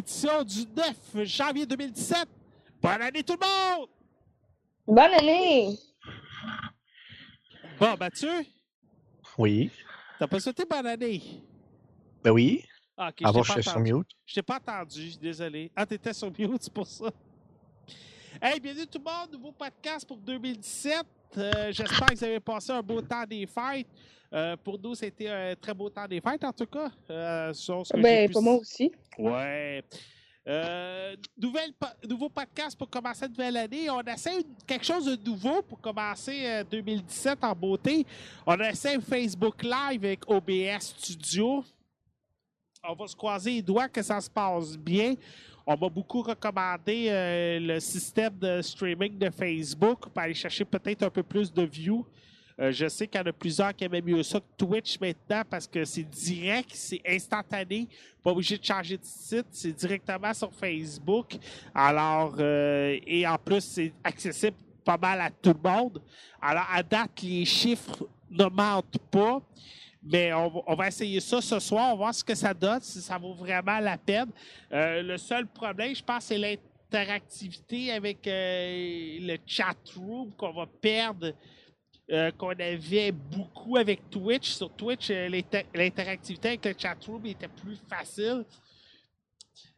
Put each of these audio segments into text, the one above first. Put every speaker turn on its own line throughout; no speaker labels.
Édition du 9 janvier 2017. Bonne année tout le monde!
Bonne année!
Bon, Mathieu,
Oui.
t'as pas souhaité bonne année?
Ben oui.
Ah, ok,
Avant,
pas
sur
entendu.
mute.
Je t'ai pas entendu, désolé. Ah, t'étais sur mute, c'est pour ça. Hey, bienvenue tout le monde, nouveau podcast pour 2017. Euh, J'espère que vous avez passé un beau temps des fêtes. Euh, pour nous, c'était un très beau temps des fêtes, en tout cas. Euh, sur ce que j'ai
Ben,
pu
pour moi aussi.
Ouais. Euh, nouvelle nouveau podcast pour commencer la nouvelle année. On essaie quelque chose de nouveau pour commencer euh, 2017 en beauté. On essaie Facebook Live avec OBS Studio. On va se croiser les doigts que ça se passe bien. On m'a beaucoup recommandé euh, le système de streaming de Facebook pour aller chercher peut-être un peu plus de views. Euh, je sais qu'il y en a plusieurs qui aiment mieux ça que Twitch maintenant parce que c'est direct, c'est instantané. Pas obligé de changer de site, c'est directement sur Facebook. Alors, euh, et en plus, c'est accessible pas mal à tout le monde. Alors, à date, les chiffres ne mentent pas. Mais on, va- essayer ça ce soir, on va voir ce que ça donne, si ça vaut vraiment la peine. Euh, le seul problème, je pense, c'est l'interactivité avec le chat room qu'on va perdre, euh, qu'on avait beaucoup avec Twitch. Sur Twitch, euh, l'inter- l'interactivité avec le chat room était plus facile.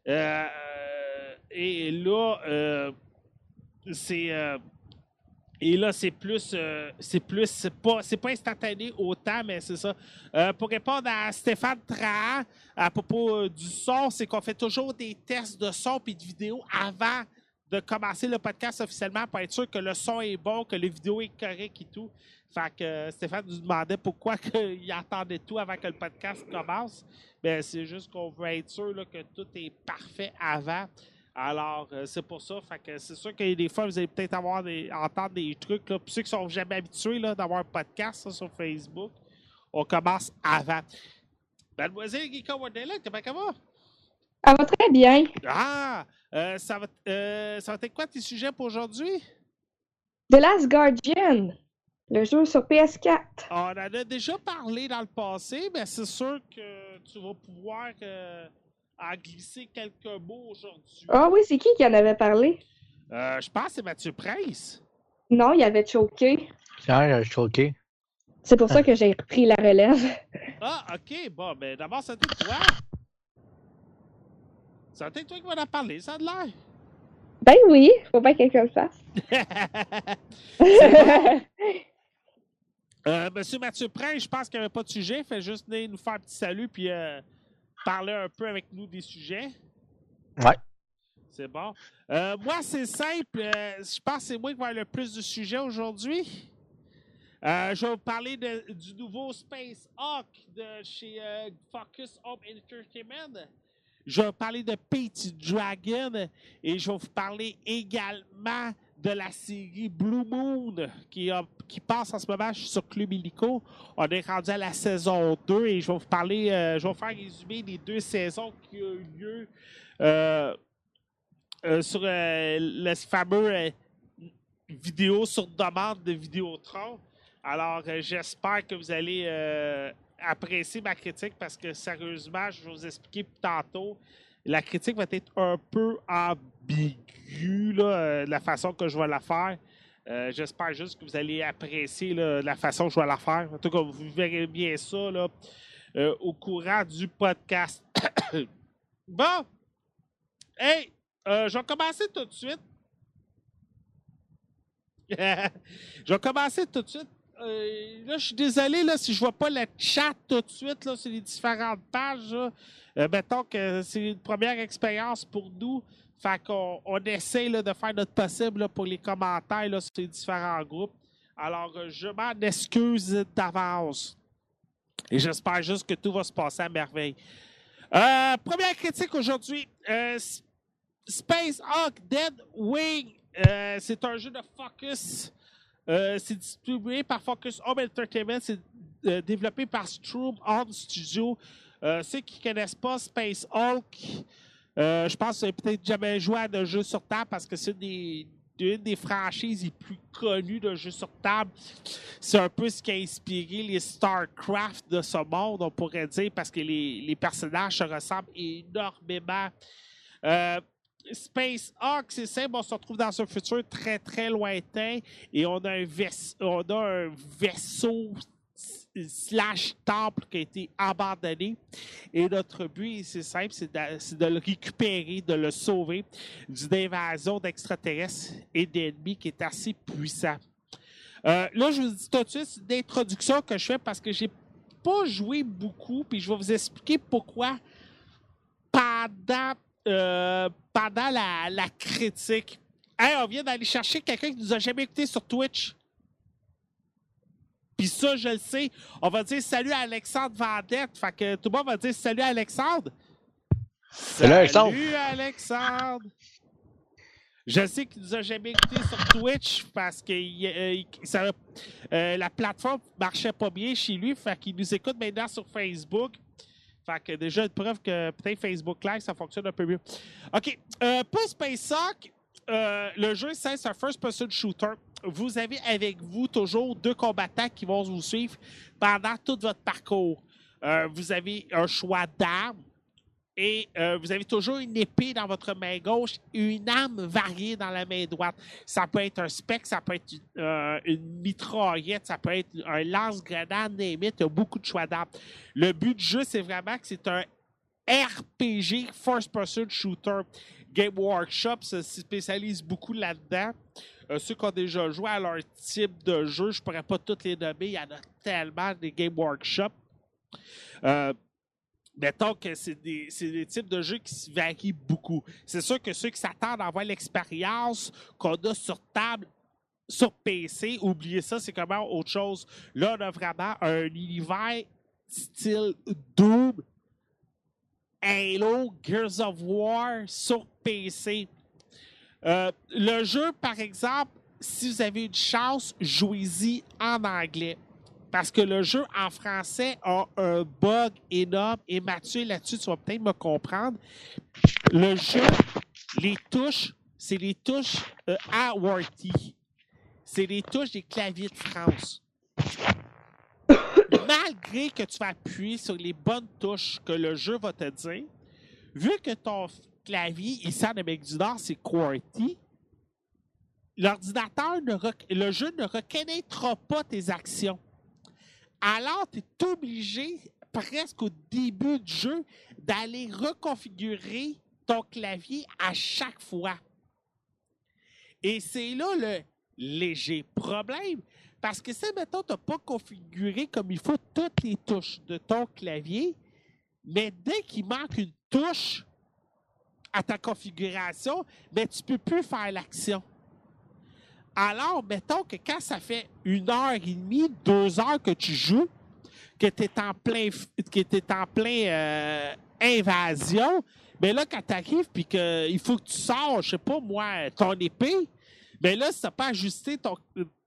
Euh, et là, c'est. et là, c'est plus, euh, c'est plus, c'est pas, instantané autant, mais c'est ça. Pour répondre à Stéphane Trahan à propos du son, c'est qu'on fait toujours des tests de son et de vidéo avant de commencer le podcast officiellement pour être sûr que le son est bon, que la vidéo est correcte et tout. Fait que euh, Stéphane nous demandait pourquoi il attendait tout avant que le podcast commence. Ben, c'est juste qu'on veut être sûr là, que tout est parfait avant. Alors, euh, c'est pour ça. Fait que c'est sûr que des fois, vous allez peut-être avoir des, entendre des trucs. Là. Ceux qui sont jamais habitués d'avoir un podcast sur Facebook, on commence avant. Mademoiselle Guika Wardella, comment ça va?
Ça va très bien.
Ah! euh, ça, va, euh, ça va être quoi tes sujets pour aujourd'hui?
The Last Guardian, le jeu sur PS4.
On en a déjà parlé dans le passé, mais c'est sûr que tu vas pouvoir euh, en glisser quelques mots aujourd'hui.
Ah oui, c'est qui qui en avait parlé?
Euh, je pense que c'est Mathieu Prince.
Non, il avait choqué.
Choqué.
C'est pour ça que j'ai repris la relève.
Ah, ok. Bon, ben d'abord, ça t'est toi. Ça t'est toi qui vas en parler, ça a de l'air.
Ben oui, faut pas que quelqu'un le fasse.
Euh, Monsieur Mathieu Prince, je pense qu'il n'y avait pas de sujet. Fait juste venir nous faire un petit salut puis euh, parler un peu avec nous des sujets.
Ouais.
C'est bon. Euh, moi, c'est simple. euh, je pense que c'est moi qui vais avoir le plus de sujets aujourd'hui. Euh, je vais vous parler de- du nouveau Space Hawk de chez euh, Focus Home Entertainment. Je vais parler de Pete Dragon et je vais vous parler également de la série Blue Moon qui, passe en ce moment sur Club Illico. On est rendu à la saison 2 et je vais vous parler, euh, je vais vous faire résumer les deux saisons qui ont eu lieu euh, euh, sur le fameux vidéo sur demande de Vidéotron. Alors, j'espère que vous allez apprécier ma critique parce que sérieusement, je vais vous expliquer tantôt. La critique va être un peu ambiguë, euh, la façon que je vais la faire. Euh, J'espère juste que vous allez apprécier la façon que je vais la faire. En tout cas, vous verrez bien ça là, euh, au courant du podcast. bon! Hey! je vais commencer tout de suite. je vais commencer tout de suite. Euh, là, je suis désolé là, si je vois pas le chat tout de suite là, sur les différentes pages. Euh, mettons que c'est une première expérience pour nous. Fait qu'on on essaie là, de faire notre possible pour les commentaires sur les différents groupes. Alors, euh, je m'en excuse d'avance. Et j'espère juste que tout va se passer à merveille. Première critique aujourd'hui. Space Hawk Dead Wing. C'est un jeu de Focus. Euh, c'est distribué par Focus Home Entertainment. C'est euh, développé par Stroom On Studio. Euh, ceux qui ne connaissent pas Space Hulk, je pense que vous peut-être jamais joué à de jeux sur table parce que c'est une des, une des franchises les plus connues de jeux sur table. C'est un peu ce qui a inspiré les StarCraft de ce monde, on pourrait dire, parce que les, les personnages se ressemblent énormément. Space Hawk, c'est simple, on se retrouve dans un futur très, très lointain et on a un, on a un vaisseau slash temple qui a été abandonné. Et notre but, c'est simple, c'est de, c'est de le récupérer, de le sauver d'une invasion d'extraterrestres et d'ennemis qui est assez puissant. Euh, là, je vous dis tout de suite, c'est une introduction que je fais parce que j'ai pas joué beaucoup, puis je vais vous expliquer pourquoi pendant, euh, pendant la, la critique. Hey, on vient d'aller chercher quelqu'un qui nous a jamais écouté sur Twitch. Puis ça, je le sais. On va dire salut à Alexandre Vendette. Fait que tout le monde va dire salut à Alexandre.
Salut, Alexandre.
Salut Alexandre. Je sais qu'il nous a jamais écouté sur Twitch parce que euh, il- ça- euh, la plateforme marchait pas bien chez lui. Fait qu'il nous écoute maintenant sur Facebook. Fait que déjà une preuve que peut-être Facebook Live, ça fonctionne un peu mieux. OK. Euh, pour Space Hawk, euh, le jeu, c'est un first-person shooter. Vous avez avec vous toujours deux combattants qui vont vous suivre pendant tout votre parcours. Euh, vous avez un choix d'armes et euh, vous avez toujours une épée dans votre main gauche et une arme variée dans la main droite. Ça peut être un spec, ça peut être une, euh, mitraillette, ça peut être un lance-grenade, name it, il y a beaucoup de choix d'armes. Le but du jeu, c'est vraiment que c'est un RPG, first-person shooter. Game Workshop se spécialise beaucoup là-dedans. Euh, ceux qui ont déjà joué à leur type de jeu, je ne pourrais pas tous les nommer, il y en a tellement des Game Workshop. Euh, mettons que c'est des, types de jeux qui varient beaucoup. C'est sûr que ceux qui s'attendent à avoir l'expérience qu'on a sur table, sur PC, oubliez ça, c'est comment autre chose. Là, on a vraiment un univers style Doom, Halo, Gears of War sur PC. Euh, le jeu, par exemple, si vous avez une chance, jouez-y en anglais. Parce que le jeu en français a un bug énorme. Et Mathieu, là-dessus, tu vas peut-être me comprendre. Le jeu, les touches, c'est les touches euh, AWRT. C'est les touches des claviers de France. Malgré que tu vas appuyer sur les bonnes touches que le jeu va te dire, vu que ton clavier ici en Amérique du Nord, c'est QWERTY, l'ordinateur, ne le jeu ne reconnaîtra pas tes actions. Alors, tu es obligé, presque au début du jeu, d'aller reconfigurer ton clavier à chaque fois. Et c'est là le léger problème. Parce que si, mettons, tu n'as pas configuré comme il faut toutes les touches de ton clavier, mais dès qu'il manque une touche à ta configuration, mais tu ne peux plus faire l'action. Alors, mettons que quand ça fait une heure et demie, deux heures que tu joues, que tu es en plein, que en plein euh, invasion, mais là, quand tu arrives puis qu'il faut que tu sors, je sais pas moi, ton épée, mais là, si tu n'as pas ajusté ton,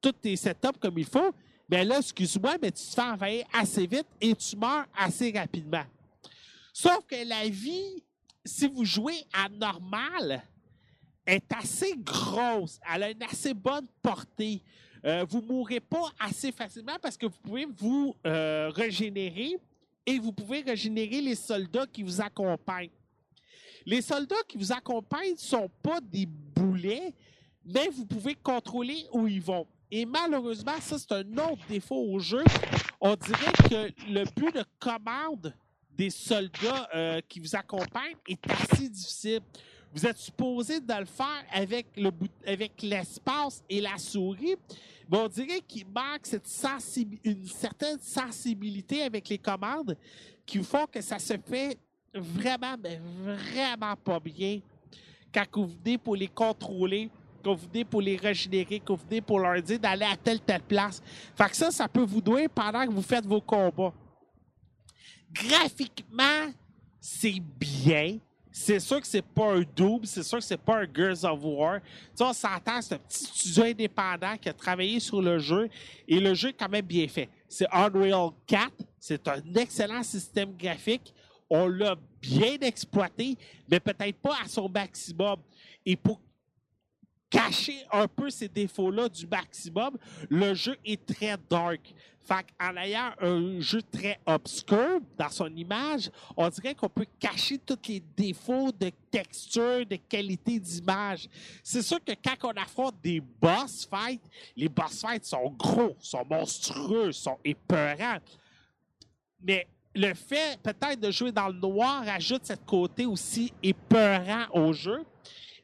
tous tes setups comme il faut, mais là, excuse-moi, mais tu te fais envahir assez vite et tu meurs assez rapidement. Sauf que la vie, si vous jouez à normal, est assez grosse. Elle a une assez bonne portée. Euh, vous ne mourrez pas assez facilement parce que vous pouvez vous euh, régénérer et vous pouvez régénérer les soldats qui vous accompagnent. Les soldats qui vous accompagnent ne sont pas des boulets, mais vous pouvez contrôler où ils vont. Et malheureusement, ça, c'est un autre défaut au jeu. On dirait que le but de commande des soldats euh, qui vous accompagnent est assez difficile. Vous êtes supposé de le faire avec le avec l'espace et la souris. On dirait qu'il manque cette une certaine sensibilité avec les commandes qui font que ça se fait vraiment, mais vraiment pas bien quand vous venez pour les contrôler, quand vous venez pour les régénérer, quand vous venez pour leur dire d'aller à telle telle place. Fait que ça, ça peut vous douer pendant que vous faites vos combats. Graphiquement, c'est bien. C'est sûr que c'est pas un double, c'est sûr que c'est pas un Girls of War. Tu sais, on s'entend, c'est un petit studio indépendant qui a travaillé sur le jeu et le jeu est quand même bien fait. C'est Unreal 4, c'est un excellent système graphique. On l'a bien exploité, mais peut-être pas à son maximum. Cacher un peu ces défauts-là du maximum, le jeu est très dark. Fait en ayant un jeu très obscur dans son image, on dirait qu'on peut cacher tous les défauts de texture, de qualité d'image. C'est sûr que quand on affronte des boss fights, les boss fights sont gros, sont monstrueux, sont épeurants. Mais le fait peut-être de jouer dans le noir ajoute cette côté aussi épeurant au jeu.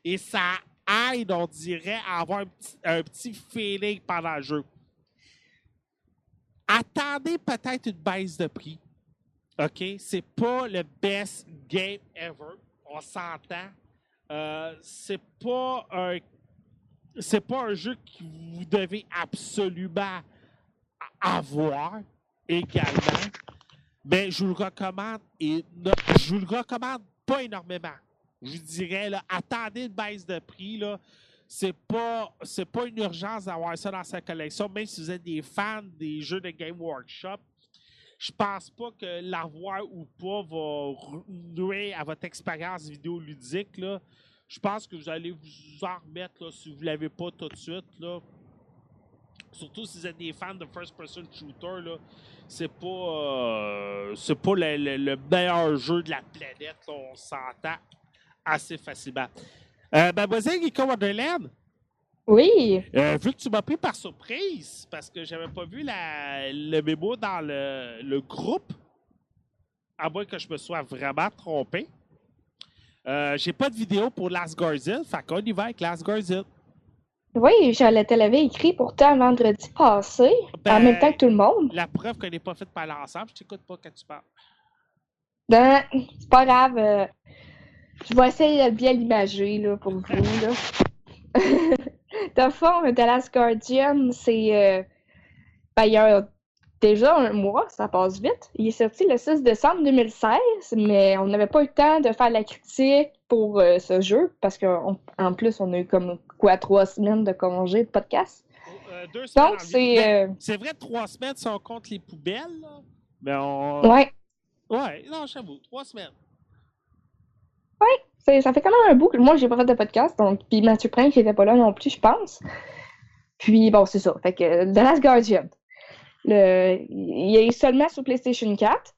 Et ça aide, on dirait, à avoir un petit, feeling pendant le jeu. Attendez peut-être une baisse de prix. OK? C'est pas le best game ever. On s'entend. Euh, c'est pas un pas un jeu que vous devez absolument avoir également. Mais je vous le recommande et je vous le recommande pas énormément je dirais, là, attendez une baisse de prix. Là. C'est pas, pas une urgence d'avoir ça dans sa collection, même si vous êtes des fans des jeux de Game Workshop. Je pense pas que l'avoir ou pas va nuire à votre expérience vidéoludique. Là. Je pense que vous allez vous en remettre là, si vous ne l'avez pas tout de suite. Là. Surtout si vous êtes des fans de first-person shooter, là, c'est pas, euh, c'est pas le, meilleur jeu de la planète. on s'entend assez facilement. Euh, mademoiselle Nico Wonderland?
Oui.
Euh, vu que tu m'as pris par surprise, parce que j'avais pas vu la, le mémo dans le, le, groupe, à moins que je me sois vraiment trompé, euh, j'ai pas de vidéo pour Last Guardian, fait qu'on y va avec Last Guardian.
Oui, je te l'avais écrit pourtant vendredi passé, en même temps que tout le monde.
La preuve qu'on n'est pas fait par l'ensemble, je t'écoute pas quand tu parles.
Ben, c'est pas grave. Euh, je vais essayer de bien l'imager là, pour vous. Là. de fond, The Last Guardian, c'est. Euh, ben, il y a déjà un mois, ça passe vite. Il est sorti le 6 décembre 2016, mais on n'avait pas eu le temps de faire la critique pour euh, ce jeu parce qu'en plus, on a eu comme quoi trois semaines de congé de podcast.
Euh, deux semaines. Donc, c'est. C'est vrai, trois semaines si on compte les poubelles, là. Mais on.
Ouais.
Ouais, non, j'avoue, trois semaines.
Oui, ça fait quand même un bout que moi, j'ai pas fait de podcast. Donc, puis Mathieu Prince, qui était pas là non plus, je pense. Puis, bon, c'est ça. Fait que The Last Guardian. Le, il est seulement sur PlayStation 4.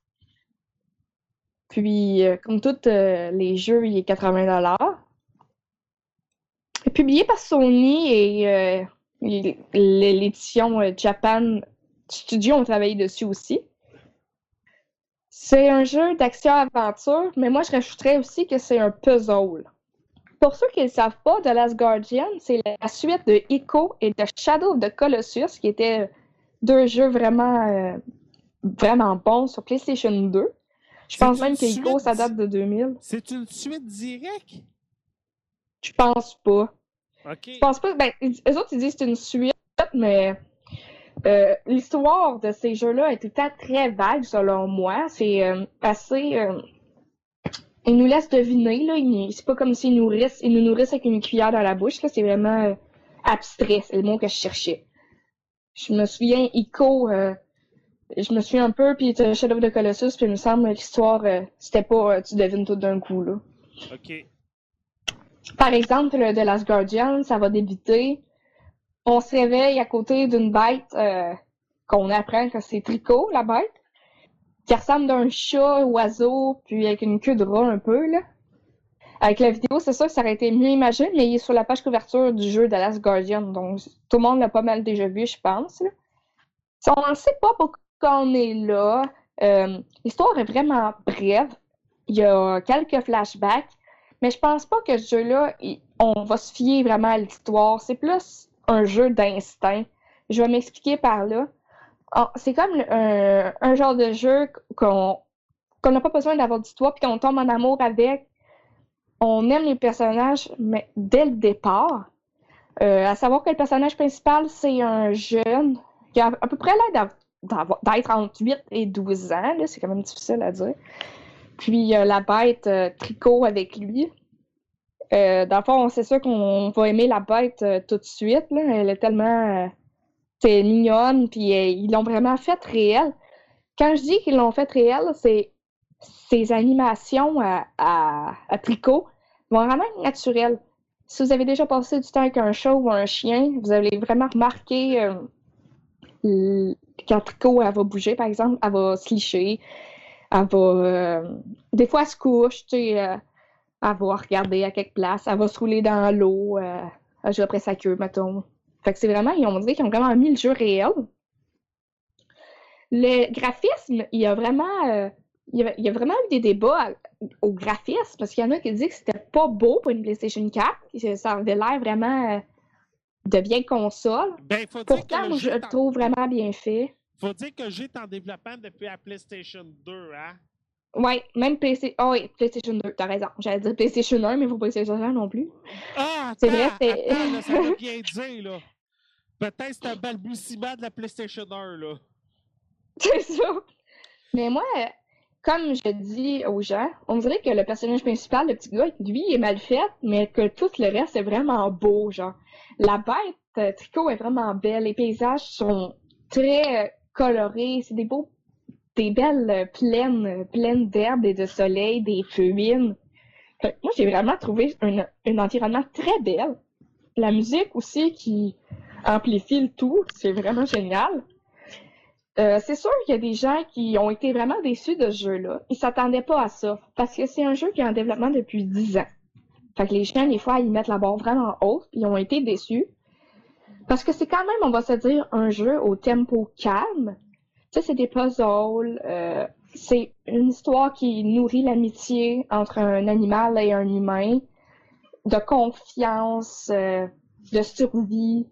Puis, euh, comme tous euh, les jeux, il est 80 Publié par Sony et euh, l'édition Japan Studio ont travaillé dessus aussi. C'est un jeu d'action-aventure, mais moi, je rajouterais aussi que c'est un puzzle. Pour ceux qui ne savent pas, The Last Guardian, c'est la suite de Ico et de Shadow of the Colossus, qui étaient deux jeux vraiment, euh, vraiment bons sur PlayStation 2. Je pense même que Ico, ça date de 2000.
C'est une suite directe?
Je pense pas.
OK.
Je pense pas. Ben, eux autres, ils disent que c'est une suite, mais euh, l'histoire de ces jeux-là est tout temps très vague, selon moi. C'est euh, assez. Euh, ils nous laissent deviner, là. C'est pas comme s'ils nourrissent, ils nous nourrissent avec une cuillère dans la bouche, là. C'est vraiment abstrait, c'est le mot que je cherchais. Je me souviens, Ico, je me souviens un peu, puis Shadow of the Colossus, puis il me semble que l'histoire, c'était pas tu devines tout d'un coup, là.
OK.
par exemple, le The Last Guardian, ça va débuter. On se réveille à côté d'une bête euh, qu'on apprend que c'est Tricot, la bête, qui ressemble d'un chat, oiseau, puis avec une queue de rat un peu, là. Avec la vidéo, c'est sûr que ça aurait été mieux imagé, mais il est sur la page couverture du jeu Last Guardian, donc tout le monde l'a pas mal déjà vu, je pense. On ne sait pas pourquoi on est là. Euh, L'histoire est vraiment brève. Il y a quelques flashbacks, mais je pense pas que ce jeu-là, on va se fier vraiment à l'histoire. C'est plus un jeu d'instinct. Je vais m'expliquer par là. Ah, c'est comme un, genre de jeu qu'on qu'on n'a pas besoin d'avoir d'histoire, puis qu'on tombe en amour avec. On aime les personnages, mais dès le départ. Euh, à savoir que le personnage principal, c'est un jeune qui a à peu près l'air d'être entre 8 et 12 ans. C'est quand même difficile à dire. Puis euh, la bête euh, tricot avec lui. Euh, dans le fond, c'est sûr qu'on va aimer la bête euh, tout de suite. Là. Elle est tellement c'est mignonne, puis ils l'ont vraiment fait réelle. Quand je dis qu'ils l'ont fait réelle, c'est ces animations à, tricot vont vraiment être naturelles. Si vous avez déjà passé du temps avec un chat ou un chien, vous allez vraiment remarquer euh, quand tricot elle va bouger, par exemple, elle va se licher, elle va. Euh, des fois, elle se couche, tu sais, euh, elle va regarder à quelque place, elle va se rouler dans l'eau, euh, elle joue après sa queue, mettons. Fait que c'est vraiment, ils ont dit qu'ils ont vraiment mis le jeu réel. Le graphisme, il y a vraiment, euh, il, y a, il, y a, vraiment eu des débats au graphisme parce qu'il y en a qui disent que c'était pas beau pour une PlayStation 4. Ça avait l'air vraiment euh, de vieille console.
Ben, faut
Pourtant,
dire que
je le trouve vraiment bien fait.
Faut dire que est en développement depuis la PlayStation 2, hein?
Oui, même PC... oh, oui, PlayStation 2, t'as raison. J'allais dire PlayStation 1, mais faut pas PlayStation 1 non plus.
Ah,
c'est vrai,
c'est. Ça veut bien dire, là. Peut-être c'est un balbutiement de la PlayStation 1, là.
C'est ça. Mais moi, comme je dis aux gens, on dirait que le personnage principal, le petit gars, lui, il est mal fait, mais que tout le reste est vraiment beau, genre. La bête euh, tricot est vraiment belle, les paysages sont très euh, colorés, c'est des beaux, des belles euh, plaines, pleines d'herbes et de soleil, des feuilles. Moi, j'ai vraiment trouvé un, environnement très belle. La musique aussi qui amplifie le tout, c'est vraiment génial. Euh, c'est sûr qu'il y a des gens qui ont été vraiment déçus de ce jeu-là. Ils s'attendaient pas à ça. Parce que c'est un jeu qui est en développement depuis 10 ans. Fait que les gens, des fois, ils mettent la barre vraiment haute, ils ont été déçus. Parce que c'est quand même, on va se dire, un jeu au tempo calme. Sais, c'est des puzzles, euh, c'est une histoire qui nourrit l'amitié entre un animal et un humain, de confiance, euh, de survie,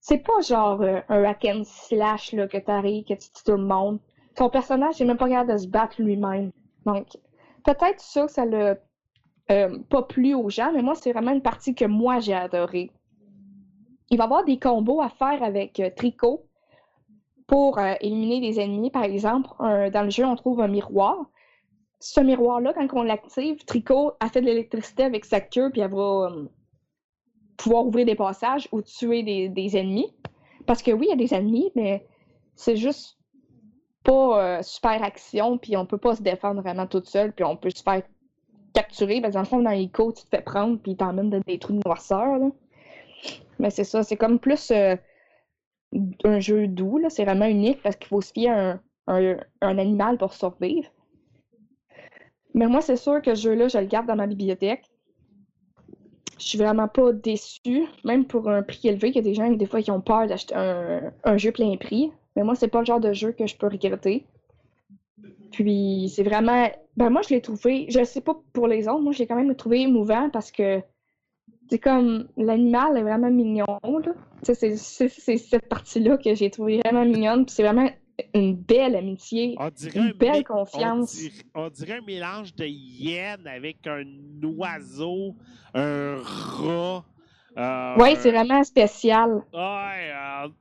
c'est pas genre euh, un hack and slash là, que t'arrives, que tu tues tout le monde. Ton personnage n'est même pas capable de se battre lui-même. Donc, peut-être ça que ça l'a pas plu aux gens, mais moi, c'est vraiment une partie que moi, j'ai adorée. Il va y avoir des combos à faire avec Tricot pour euh, éliminer des ennemis. Par exemple, dans le jeu, on trouve un miroir. Ce miroir-là, quand on l'active, Tricot a fait de l'électricité avec sa queue, puis elle va pouvoir ouvrir des passages ou tuer des, des ennemis. Parce que oui, il y a des ennemis, mais c'est juste pas euh, super action, puis on peut pas se défendre vraiment toute seule, puis on peut se faire capturer. Que dans le fond, dans les côtes, tu te fais prendre, puis t'emmènes dans des trous de noirceur. Là. Mais c'est ça, c'est comme plus euh, un jeu doux, là. C'est vraiment unique parce qu'il faut se fier à un, animal pour survivre. Mais moi, c'est sûr que ce jeu-là, je le garde dans ma bibliothèque je suis vraiment pas déçue, même pour un prix élevé. Il y a des gens des fois qui ont peur d'acheter un, un, jeu plein prix. Mais moi, c'est pas le genre de jeu que je peux regretter. Puis c'est vraiment. Ben moi, je l'ai trouvé. Je sais pas pour les autres, moi, je l'ai quand même trouvé émouvant parce que c'est comme l'animal est vraiment mignon. C'est cette partie-là que j'ai trouvé vraiment mignonne. Puis c'est vraiment une belle amitié, une belle
un,
confiance.
On dirait, on dirait, un mélange de hyène avec un oiseau, un rat. Euh,
oui, c'est vraiment spécial.
Ouais,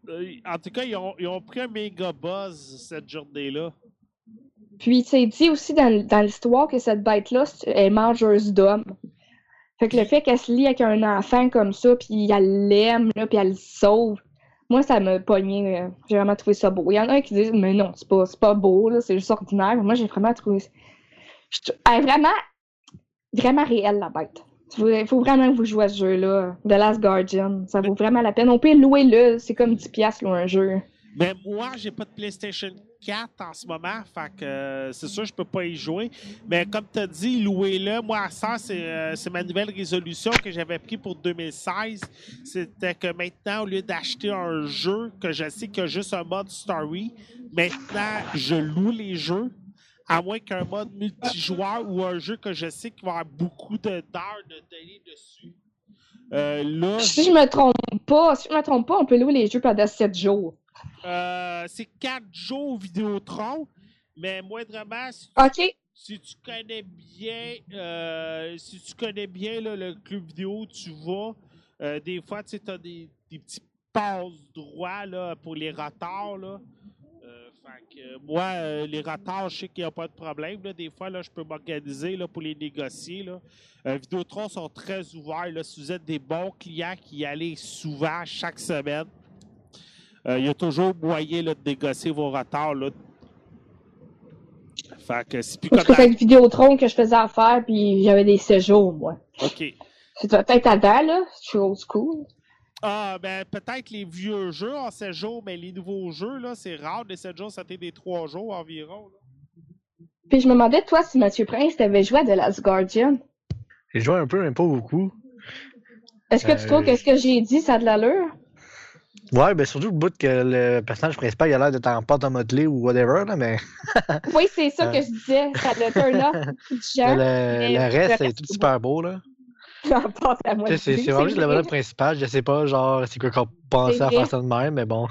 euh, en tout cas, ils ont, ils ont, pris un méga buzz cette journée-là.
Puis, c'est dit aussi dans, dans l'histoire que cette bête-là est mangeuse d'hommes. Fait que le fait qu'elle se lie avec un enfant comme ça, puis elle l'aime, puis elle le sauve, moi, ça m'a pogné. Euh, j'ai vraiment trouvé ça beau. Il y en a qui disent, mais non, c'est pas, pas beau, c'est juste ordinaire. Moi, j'ai vraiment trouvé. Elle est vraiment, vraiment réelle, la bête. Il faut vraiment que vous jouiez à ce jeu-là. The Last Guardian. Ça vaut vraiment la peine. On peut louer-le. C'est comme 10$ louer un jeu.
Mais moi, j'ai pas de PlayStation 4 en ce moment, fait que euh, c'est sûr je peux pas y jouer. Mais comme tu as dit, louez-le. Moi, ça, euh, c'est ma nouvelle résolution que j'avais pris pour 2016. C'était que maintenant, au lieu d'acheter un jeu que je sais qu'il y a juste un mode story, maintenant, je loue les jeux. À moins qu'un mode multijoueur ou un jeu que je sais qu'il va y avoir beaucoup d'heures de, données dessus.
Euh, si je me trompe pas, si je me trompe pas, on peut louer les jeux pendant 7 jours.
Euh, c'est 4 jours Vidéotron, mais moindrement,
si,
si tu connais bien, euh, si tu connais bien le club vidéo, tu vas. Euh, des fois, tu as des, des, petits passes droits là, pour les retards. Là. moi, les retards, je sais qu'il n'y a pas de problème. Des fois, là, je peux m'organiser pour les négocier. Là. Vidéotron sont très ouverts. Là. Si vous êtes des bons clients qui y allez souvent, chaque semaine, euh, il y a toujours moyen de négocier vos retards. Là.
Fait que c'est plus. Parce que une Vidéotron que je faisais affaire, puis j'avais des séjours, moi.
OK.
C'est peut-être avant, là. Je suis old school.
Ah, ben, peut-être les vieux jeux en 7 jours, mais les nouveaux jeux, là, c'est rare. Les 7 jours, ça fait des 3 jours environ.
Puis je me demandais, toi, si Mathieu Prince t'avais joué à The Last Guardian.
J'ai joué un peu, mais pas beaucoup.
Est-ce que tu trouves euh, que ce que j'ai dit, ça a de l'allure?
Ouais, ben surtout le bout que le personnage principal il a l'air d'être en pâte à modeler ou whatever, là, mais.
oui, c'est ça que je disais. Ça le turn là.
Le, le, reste, c'est tout super beau, là.
En.
C'est vraiment juste le modèle principal. Je sais pas, genre, c'est quoi qu'on pensait à faire ça de même, mais bon.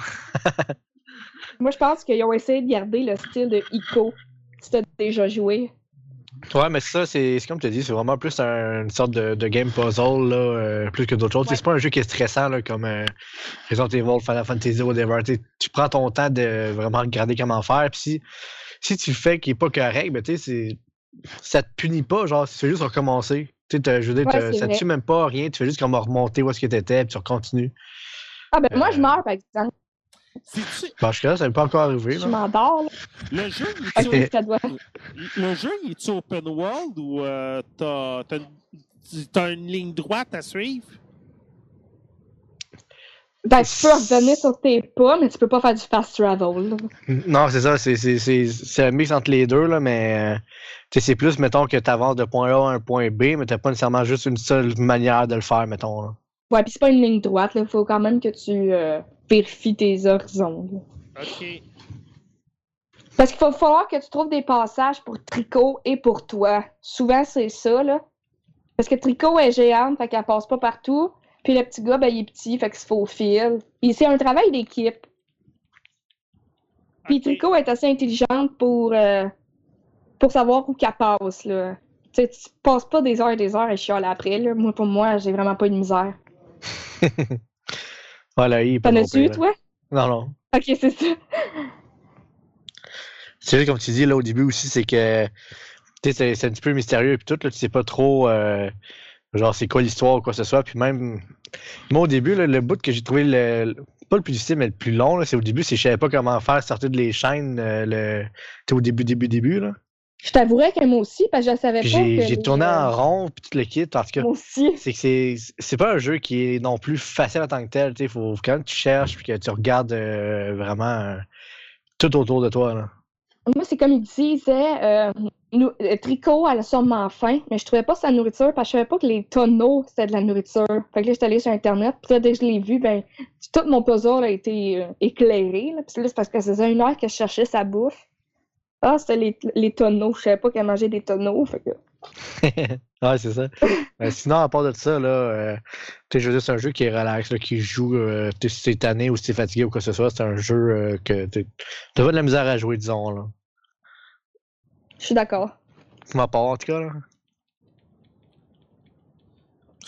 Moi, je pense qu'ils ont essayé de garder le style de Ico. Si t'as déjà joué.
Ouais, mais ça, c'est comme tu dis, c'est vraiment plus une sorte de, game puzzle, là, euh, plus que d'autres choses. C'est pas un jeu qui est stressant, là, comme euh, Resident Evil, Final Fantasy, whatever. tu prends ton temps de vraiment regarder comment faire, puis si, si tu le fais qui est pas correct, ben, c'est ça te punit pas, genre, tu fais juste recommencer. Tu sais, je veux dire, ça te tue même pas rien, tu fais juste comme remonter où est-ce que t'étais, puis tu continues.
Ah, ben, moi, je euh, meurs, par exemple.
Parce que là, ça n'est pas encore arrivé.
Je m'endors.
Le jeu, il est le jeu, il est open world ou euh, t'as as, une ligne droite à suivre?
Ben, tu peux revenir sur tes pas, mais tu peux pas faire du fast travel.
Non, c'est ça. C'est un mix entre les deux, là, mais euh, c'est plus, mettons, que tu avances de point A à un point B, mais t'as pas nécessairement juste une seule manière de le faire, mettons. Là.
Ouais, puis c'est pas une ligne droite. Il faut quand même que tu euh, vérifies tes horizons.
OK.
Parce qu'il va falloir que tu trouves des passages pour Tricot et pour toi. Souvent, c'est ça, là. Parce que Tricot est géante, fait qu'elle passe pas partout. Puis le petit gars, ben, il est petit, fait qu'il se faufile. Et c'est un travail d'équipe. Puis Tricot est assez intelligente pour, euh, pour savoir où qu'elle passe, là. Tu sais, tu passes pas des heures et des heures et chialer après, là. Moi, pour moi, j'ai vraiment pas de misère.
voilà, il
T'en as-tu, toi?
Non, non.
Ok, c'est ça.
C'est vrai, comme tu dis là au début aussi, c'est que c'est, c'est un petit peu mystérieux et tout, là, tu sais pas trop euh, genre c'est quoi l'histoire ou quoi que ce soit. Puis même moi au début, le bout que j'ai trouvé le, pas le plus difficile, mais le plus long, c'est au début, c'est je savais pas comment faire sortir de les chaînes euh, le, au début, début, début. Là.
Je t'avouerais que moi aussi, parce que je savais pas.
J'ai tourné en rond, puis tout le kit, parce que. C'est que c'est pas un jeu qui est non plus facile en tant que tel. Il faut quand même que tu cherches, puis que tu regardes euh, vraiment tout autour de toi. Là.
Moi, c'est comme il disait, euh, euh, Tricot, elle a sûrement faim, mais je trouvais pas sa nourriture parce que je savais pas que les tonneaux, c'était de la nourriture. Fait que là, j'étais allée sur Internet, puis là, dès que je l'ai vu, ben, tout mon puzzle a été éclairé. Là. Puis là, c'est parce que ça faisait une heure que je cherchais sa bouffe. Ah, c'était les, les tonneaux. Je savais pas qu'elle mangeait des tonneaux, fait que...
ouais, c'est ça. sinon, à part de ça, là, euh, je veux dire, c'est un jeu qui est relax, là, qui joue, euh, si t'es tanné ou si t'es fatigué ou quoi que ce soit, c'est un jeu euh, que t'as pas de la misère à jouer, disons. Là.
Je suis d'accord.
Ma part, en tout cas. Là.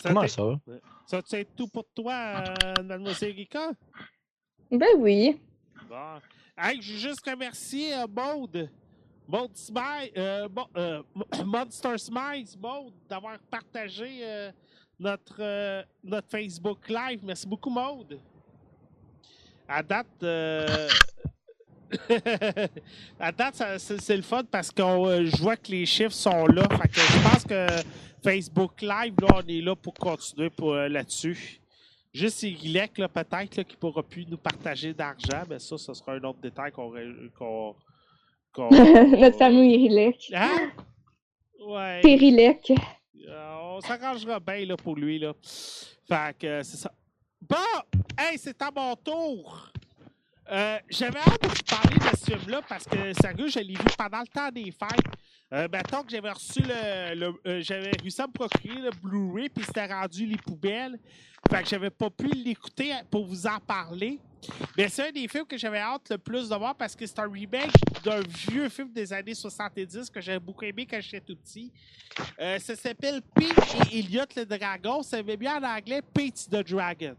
Ça Comment ça?
Ça, c'est tout pour toi, euh, Mademoiselle Erika?
Ben oui.
Bon. Hey, je veux juste remercier euh, Maude. Maude Smile, euh, euh, Monster Smiles, Maude, d'avoir partagé euh, notre, notre Facebook Live. Merci beaucoup, Maude. À date, à date, c'est le fun parce que je vois que les chiffres sont là. Fait que je pense que Facebook Live, là, on est là pour continuer pour, là-dessus. Juste Irilek, là, peut-être, qui pourra plus nous partager d'argent, mais ça, ce sera un autre détail qu'on, qu'on-
Notre fameux Irilek.
Hein? Ouais.
Périlek.
Euh, on s'arrangera bien là, pour lui. Là. Fait que euh, c'est ça. Bon, hey, c'est à mon tour. Euh, J'avais hâte de vous parler de ce film-là parce que, sérieux, je l'ai vu pendant le temps des fêtes. Euh, mettons que j'avais reçu le. le- euh, j'avais réussi à me procurer le Blu-ray puis c'était rendu les poubelles. Fait que j'avais pas pu l'écouter pour vous en parler. Mais c'est un des films que j'avais hâte le plus de voir parce que c'est un remake d'un vieux film des années 70 que j'avais beaucoup aimé quand j'étais tout petit. Euh, ça s'appelle Pete et Elliot le dragon. Ça veut bien en anglais Pete the Dragon.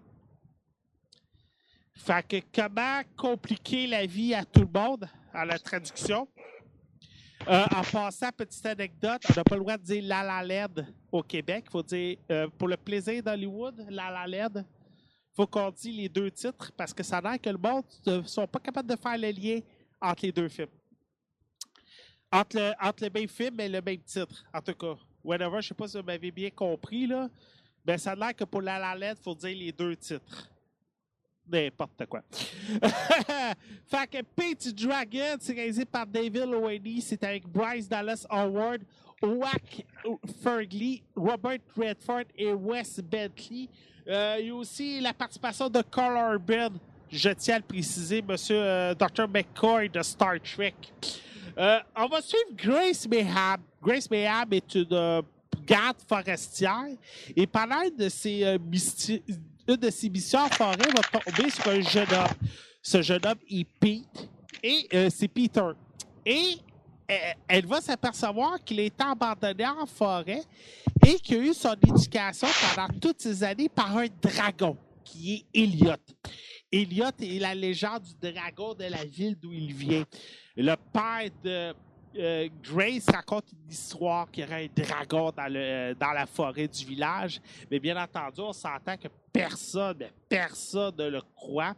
Fait que comment compliquer la vie à tout le monde à la traduction? Euh, en passant, petite anecdote, on n'a pas le droit de dire La La Land au Québec. Il faut dire, euh, pour le plaisir d'Hollywood, La La il faut qu'on dise les deux titres parce que ça a l'air que le monde ne sont pas capables de faire le lien entre les deux films. Entre le, même film et le même titre, en tout cas. Whatever, je sais pas si vous m'avez bien compris, là. Mais ça a l'air que pour La La il faut dire les deux titres. N'importe quoi. fait que Dragon, c'est réalisé par David Loweney. C'est avec Bryce Dallas Howard, Wack Fergley, Robert Redford et Wes Bentley. Euh, il y a aussi la participation de Carl Urban. Je tiens à le préciser, monsieur euh, Dr. McCoy de Star Trek. Euh, on va suivre Grace Mayham. Grace Mayham est une garde forestière. Et pendant une de ses, une de missions en forêt, va tomber sur un jeune homme. Ce jeune homme est Pete. Et c'est Peter. Et elle va s'apercevoir qu'il été abandonné en forêt et qu'il a eu son éducation pendant toutes ces années par un dragon, qui est Elliot. Elliot est la légende du dragon de la ville d'où il vient. Le père de euh, Grace raconte une histoire qu'il y aurait un dragon dans, le, dans la forêt du village. Mais bien entendu, on s'entend que personne, personne ne le croit.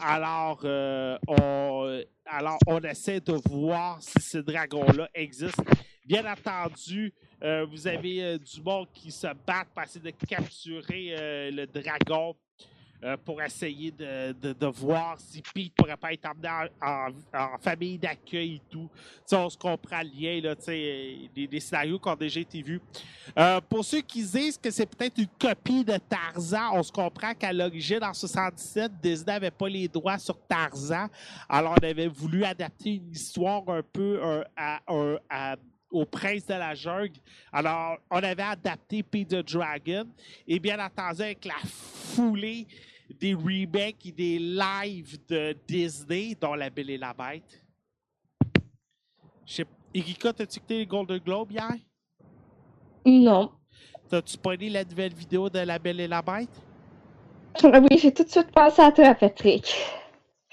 Alors, euh, on, alors, on essaie de voir si ce dragon-là existe. Bien entendu, euh, vous avez euh, du monde qui se bat pour essayer de capturer euh, le dragon pour essayer de, de- voir si Pete pourrait pas être emmené en, famille d'accueil et tout. On se comprend le lien, des, scénarios qui ont déjà été vus. Pour ceux qui disent que c'est peut-être une copie de Tarzan, on se comprend qu'à l'origine, en 77, Disney n'avait pas les droits sur Tarzan. Alors, on avait voulu adapter une histoire un peu à- au prince de la jungle. Alors, on avait adapté Peter Dragon. Et bien entendu, avec la foulée des remakes et des lives de Disney, dont La Belle et la Bête. Je sais- Erika, t'as-tu écouté les Golden Globe hier?
Non.
T'as-tu pogné la nouvelle vidéo de La Belle et la Bête?
Ah Oui, j'ai tout de suite pensé à toi, Patrick.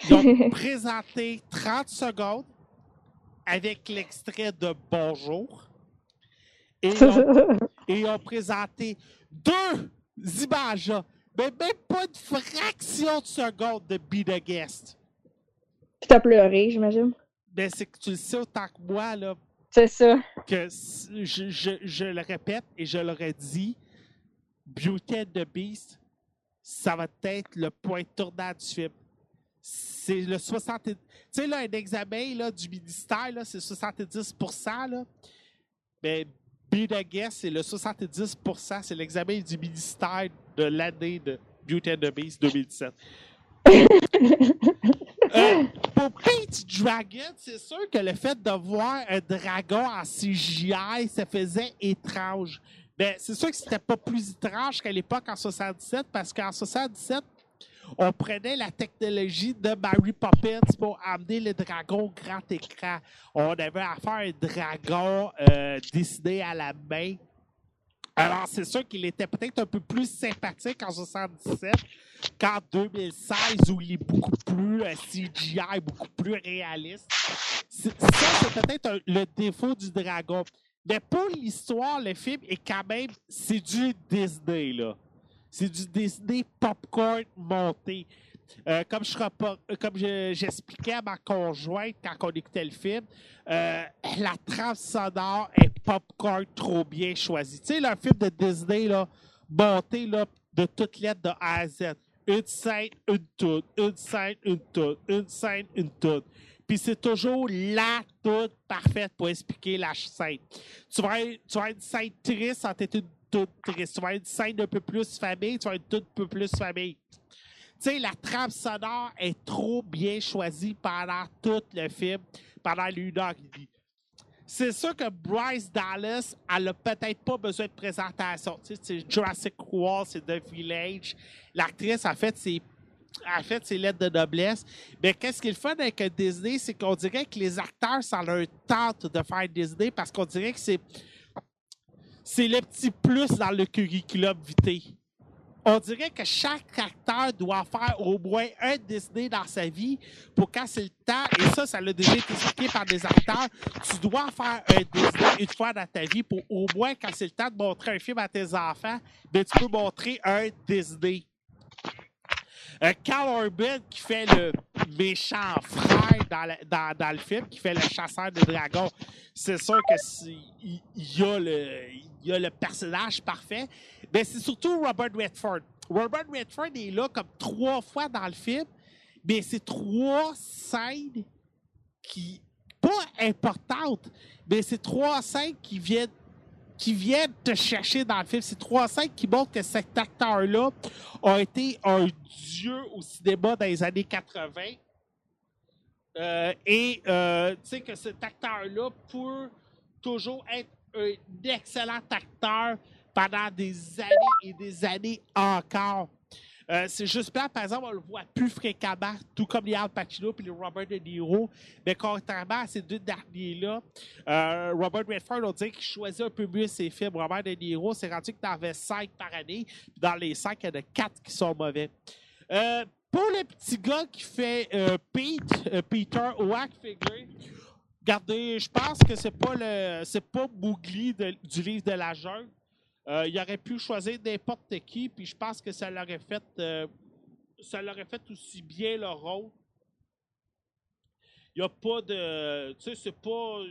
Ils ont présenté 30 secondes avec l'extrait de Bonjour. Et ils ont, et ont présenté deux images, mais même pas une fraction de seconde de Be the Guest.
Puis t'as pleuré, j'imagine.
Ben, c'est que tu le sais autant que moi, là,
C'est ça.
que je, je- je le répète et je l'aurais dit, Beauty and the Beast, ça va être le point tournant du film. C'est le 70... Tu sais, là, un examen là, du ministère, là, c'est 70 là. Mais Be c'est le 70 c'est l'examen du ministère de l'année de Beauty and the Beast 2017. Euh, pour Pete Dragon, c'est sûr que le fait de voir un dragon en CGI, ça faisait étrange. Ben, c'est sûr que c'était pas plus étrange qu'à l'époque en 77, parce qu'en 77, on prenait la technologie de Mary Poppins pour amener le dragon grand écran. On avait à faire un dragon euh, dessiné à la main. Alors, c'est sûr qu'il était peut-être un peu plus sympathique en 77 qu'en 2016, où il est beaucoup plus euh, CGI, beaucoup plus réaliste. Ça, c'est peut-être le défaut du dragon. Mais pour l'histoire, le film est quand même. C'est du Disney, là. C'est du Disney popcorn monté. Comme je j'expliquais à ma conjointe quand on écoutait le film, euh, la trame sonore est popcorn trop bien choisi. Tu sais, le film de Disney, là, monté là, de toutes lettres de A à Z. Une scène, une toute, une scène, une toute, une scène, une toute. Puis c'est toujours la toute parfaite pour expliquer la scène. Tu vas, avoir une scène triste en tête une triste. Tu vas une scène un peu plus famille, tu vas avoir une toute peu plus famille. Tu sais, la trame sonore est trop bien choisie pendant tout le film, pendant l'une heure. C'est sûr que Bryce Dallas, elle n'a peut-être pas besoin de présentation. Tu sais, c'est Jurassic World, c'est The Village. L'actrice, en fait, c'est en fait, c'est de noblesse. Mais qu'est-ce qui est le fun avec Disney, c'est qu'on dirait que les acteurs, ça leur tente de faire Disney parce qu'on dirait que c'est c'est le petit plus dans le curriculum vitae. On dirait que chaque acteur doit faire au moins un Disney dans sa vie pour quand c'est le temps, et ça, ça l'a déjà été expliqué par des acteurs, tu dois faire un Disney une fois dans ta vie pour au moins quand c'est le temps de montrer un film à tes enfants, ben, tu peux montrer un Disney. Euh, Carl Urban, qui fait le méchant frère dans, le- dans- dans le film, qui fait le chasseur de dragons, c'est sûr que il y, a le, y a le personnage parfait. Mais c'est surtout Robert Redford. Robert Redford est là comme trois fois dans le film, mais c'est trois scènes qui pas importantes, mais c'est trois scènes qui viennent qui viennent te chercher dans le film. C'est trois scènes qui montrent que cet acteur-là a été un dieu au cinéma dans les années 80. Euh, et euh, tu sais que cet acteur-là peut toujours être un excellent acteur pendant des années et des années encore. Euh, c'est juste là, par exemple, on le voit plus fréquemment, tout comme les Al Pacino et les Robert De Niro. Mais contrairement à ces deux derniers-là, euh, Robert Redford, on dirait qu'il choisit un peu mieux ses films. Robert De Niro, c'est rendu qu'il en avait cinq par année. Puis Dans les cinq, il y en a quatre qui sont mauvais. Euh, pour le petit gars qui fait Pete, Peter Wackfigure, regardez, je pense que c'est pas le c'est pas Mowgli de- du livre de la jungle. Euh, il aurait pu choisir n'importe qui, puis je pense que ça l'aurait fait euh, ça l'aurait fait aussi bien le rôle. Il n'y a pas de. Tu sais, c'est pas.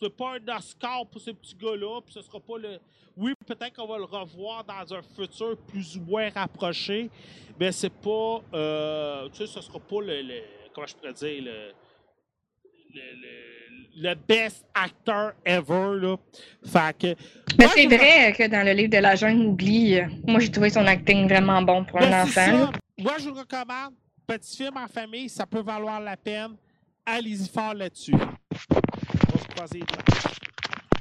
C'est pas un Oscar pour ce petit gars-là, puis ce sera pas le. Oui, peut-être qu'on va le revoir dans un futur plus ou moins rapproché, mais c'est pas. euh, tu sais, ce sera pas le. le- comment je pourrais dire le. Le, best actor ever, là. Fait que.
Mais c'est vrai que dans le livre de la jungle, oublie, moi j'ai trouvé son acting vraiment bon pour un
Ben, c'est
enfant.
Moi, je vous recommande. Petit film en famille, ça peut valoir la peine. Allez-y fort là-dessus. On se croise les doigts.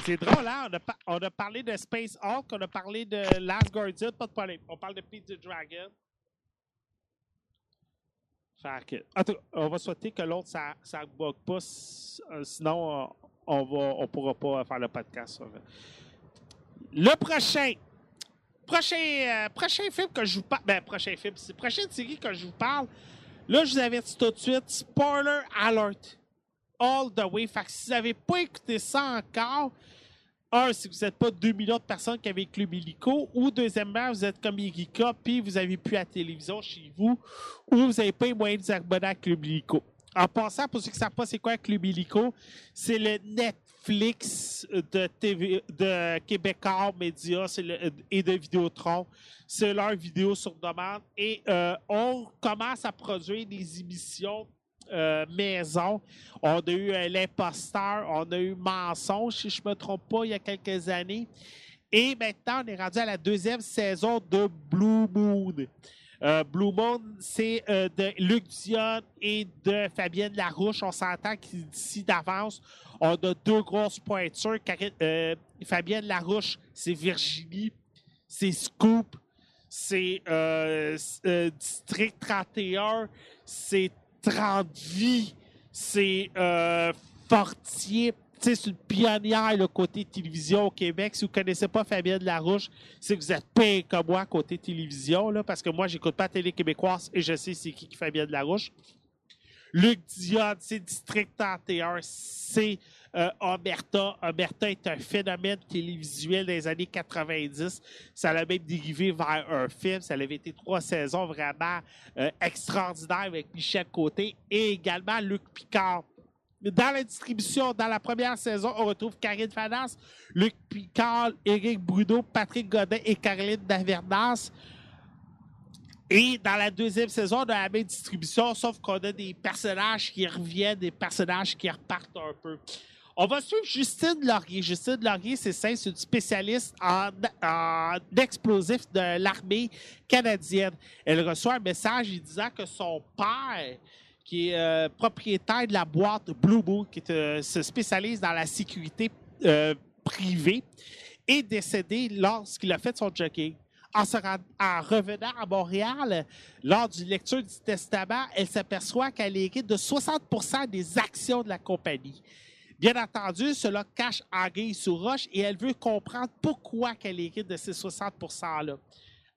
C'est drôle, hein? On a, pa- on a parlé de Space Hulk, on a parlé de Last Guardian, pas de problème. On parle de Pete the Dragon. On va souhaiter que l'autre, ça ne bug pas. euh, Sinon, euh, on ne on pourra pas faire le podcast. sur- Le prochain. Prochain, euh, prochain film que je vous parle. Ben, prochain film. C'est prochaine série que je vous parle. Là, je vous avertis tout de suite. Spoiler alert. All the way. Fait que si vous n'avez pas écouté ça encore, un, si vous n'êtes pas 2 millions de personnes qui avaient Club Illico, ou deuxièmement, vous êtes comme Erika, puis vous avez plus la télévision chez vous, ou vous n'avez pas les moyens de vous abonner à Club Illico. En passant, pour ceux qui ne savent pas c'est quoi Club Illico, c'est le Netflix de, TV, de Québécois Média et de Vidéotron. C'est leur vidéo sur demande. Et euh, on commence à produire des émissions euh, maison. On a eu euh, L'Imposteur, on a eu Mensonge, si je ne me trompe pas, il y a quelques années. Et maintenant, on est rendu à la deuxième saison de Blue Moon. Euh, Blue Moon, c'est de Luc Dion et de Fabienne Larouche. On s'entend qu'ici d'avance, on a deux grosses pointures. Fabienne Larouche, c'est Virginie, c'est Scoop, c'est District 31, c'est 30 vies, c'est euh, Fortier. C'est une pionnière le côté télévision au Québec. Si vous ne connaissez pas Fabienne Larouche, c'est que vous êtes pire que moi côté télévision, là, parce que moi, j'écoute pas télé québécoise et je sais c'est qui qui Fabienne Larouche. Luc Dion, c'est District 31, c'est euh, Omerta. Est un phénomène télévisuel des années 90. Ça l'a même dérivé vers un film. Ça avait été trois saisons vraiment euh, extraordinaires avec Michel Côté et également Luc Picard. dans la distribution, dans la première saison, on retrouve Karine Fanas, Luc Picard, Éric Bruno, Patrick Godin et Caroline Davernas. Et dans la deuxième saison, on a la même distribution, sauf qu'on a des personnages qui reviennent, des personnages qui repartent un peu. On va suivre Justine Laurier. Justine Laurier, c'est ça, c'est une spécialiste en, explosifs de l'armée canadienne. Elle reçoit un message disant que son père, qui est euh, propriétaire de la boîte Blue Boot, qui euh, se spécialise dans la sécurité euh, privée, est décédé lorsqu'il a fait son jogging. En, se revenant à Montréal, lors d'une lecture du testament, elle s'aperçoit qu'elle hérite de 60% des actions de la compagnie. Bien entendu, cela cache Anguille sous roche et elle veut comprendre pourquoi qu'elle hérite de ces 60 %-là.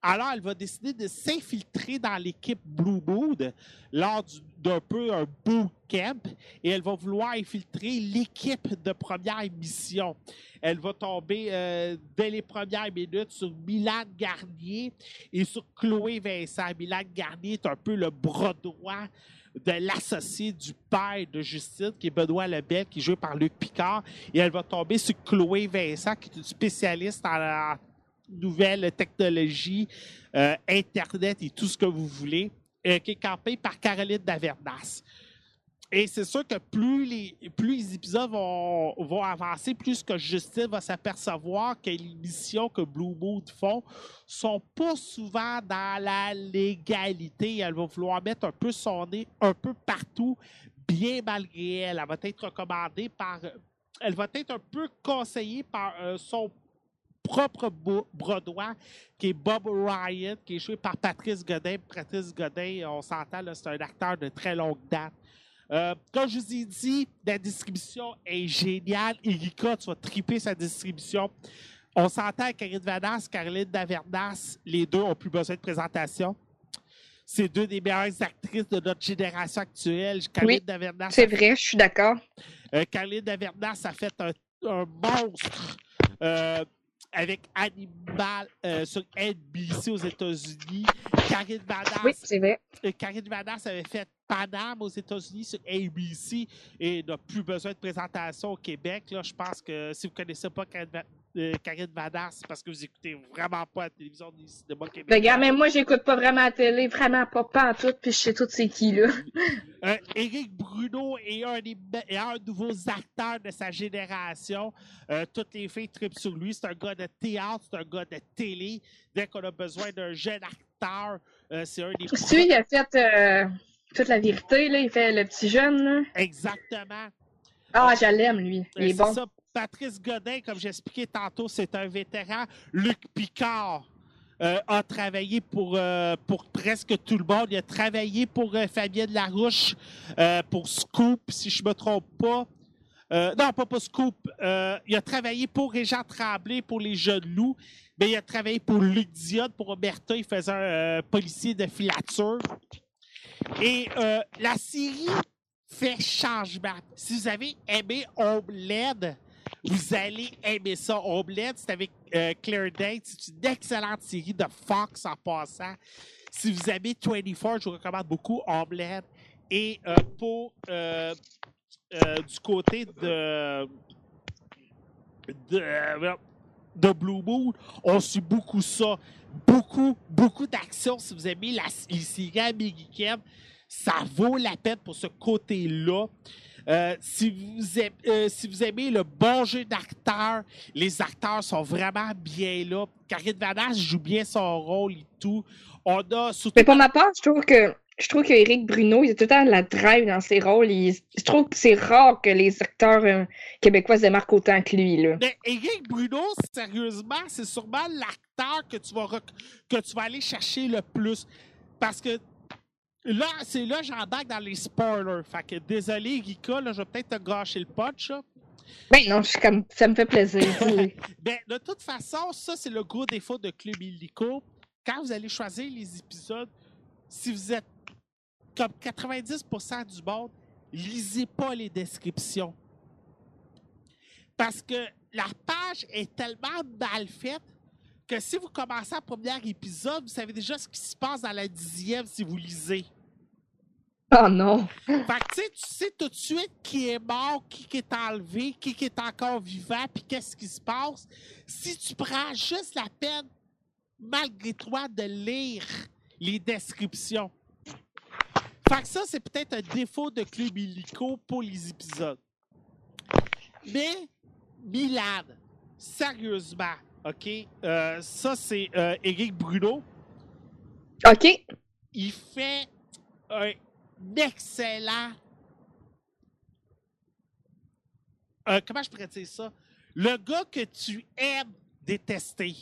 Alors, elle va décider de s'infiltrer dans l'équipe Blue Mood lors du- d'un peu un boot camp et elle va vouloir infiltrer l'équipe de première mission. Elle va tomber euh, dès les premières minutes sur Milan Garnier et sur Chloé Vincent. Milan Garnier est un peu le bras droit de l'associé du père de Justine, qui est Benoît Lebel, qui est joué par Luc Picard. Et elle va tomber sur Chloé Vincent, qui est spécialiste en, en nouvelles technologies, euh, Internet et tout ce que vous voulez, euh, qui est campée par Caroline Davernas. Et c'est sûr que plus les, plus les épisodes vont, vont avancer, plus que Justine va s'apercevoir que les missions que Blue Moon font sont pas souvent dans la légalité. Elle va vouloir mettre un peu son nez un peu partout, bien malgré elle. Elle va être recommandée par. Elle va être un peu conseillée par euh, son propre bras droit, qui est Bob Ryan, qui est joué par Patrice Godin. Patrice Godin, on s'entend, c'est un acteur de très longue date. Euh, comme je vous ai dit, la distribution est géniale. Erika, tu vas triper sa distribution. On s'entend avec Karine Vanas, Caroline Davernas. Les deux ont plus besoin de présentation. C'est deux des meilleures actrices de notre génération actuelle. Caroline
Oui,
Davernas
C'est vrai, je suis d'accord.
euh, Caroline Davernas a fait un, un monstre euh, avec Animal euh, sur NBC aux États-Unis. Karine Vanas,
Oui, c'est vrai.
euh, Karine Vanas avait fait Paname aux États-Unis sur ABC et n'a plus besoin de présentation au Québec. Là, je pense que si vous ne connaissez pas Karine, Euh, Karine parce que vous écoutez vraiment pas la télévision du cinéma
Ben,
québécois.
gars, même moi, j'écoute pas vraiment la télé, vraiment pas, pas en tout, puis je sais tout c'est qui, là.
Euh, Éric Bruno est un, des me- est un de nouveaux acteurs de sa génération. Euh, toutes les filles tripent sur lui. C'est un gars de théâtre, c'est un gars de télé. Dès qu'on a besoin d'un jeune acteur, euh, c'est un des
Si, il a fait euh, toute la vérité, là, il fait le petit jeune, là.
Exactement.
Ah, je l'aime, lui. Il
Euh,
est
c'est
bon.
ça. Patrice Godin, comme j'expliquais tantôt, c'est un vétéran. Luc Picard euh, a travaillé pour, euh, pour presque tout le monde. Il a travaillé pour euh, Fabienne Larouche, euh, pour Scoop, si je ne me trompe pas. Non, pas pour Scoop. Il a travaillé pour Régent Tremblay, pour les Jeunes Loups. Mais il a travaillé pour Luc Dion, pour Omerta. Il faisait un policier de filature. Et la série fait changement. Si vous avez aimé Homeland, vous allez aimer ça. Homeland, c'est avec euh, Claire Danes. C'est une excellente série de Fox en passant. Si vous aimez 24, je vous recommande beaucoup Homeland. Et euh, pour euh, du côté de, de, Blue Moon, on suit beaucoup ça. Beaucoup, beaucoup d'action. Si vous aimez la, les séries américaines, ça vaut la peine pour ce côté-là. Euh, si, vous aimez, euh, si vous aimez le bon jeu d'acteur, les acteurs sont vraiment bien là. Karine Vanas joue bien son rôle et tout. On a surtout.
Mais pour ma part, je trouve que je trouve que Eric Bruno, il a tout le temps de la drive dans ses rôles. Il- je trouve que c'est rare que les acteurs euh, québécois se démarquent autant que lui, là.
Mais Eric Bruno, sérieusement, c'est sûrement l'acteur que tu vas rec- que tu vas aller chercher le plus. Parce que là, c'est là j'embarque dans les spoilers. Fait que désolé, Rika, là, je vais peut-être te gâcher le punch. là.
Ben non, je suis comme ça me fait plaisir.
Ben, de toute façon, ça, c'est le gros défaut de Club Illico. Quand vous allez choisir les épisodes, si vous êtes comme 90% du monde, lisez pas les descriptions. Parce que la page est tellement mal faite que si vous commencez le premier épisode, vous savez déjà ce qui se passe dans la dixième si vous lisez.
Oh non.
Fait que tu sais, tu sais tout de suite qui est mort, qui qui est enlevé, qui qui est encore vivant, puis qu'est-ce qui se passe. Si tu prends juste la peine, malgré toi, de lire les descriptions. Fait que ça, c'est peut-être un défaut de Club Illico pour les épisodes. Mais, Milan, sérieusement, OK? euh, ça, c'est euh, Eric Bruno.
OK.
Il fait un excellent. Euh, comment je pourrais dire ça? Le gars que tu aimes détester,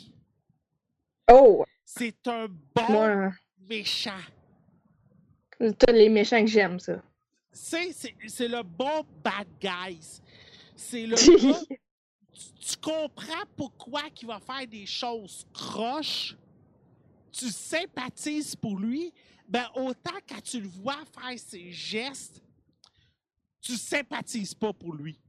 Oh,
c'est un bon
moi,
méchant.
tous les méchants que j'aime, ça.
C'est, c'est, c'est le bon bad guys. C'est le gars, tu, tu comprends pourquoi il va faire des choses croches. Tu sympathises pour lui. Ben, autant quand tu le vois faire ses gestes, tu sympathises pas pour lui.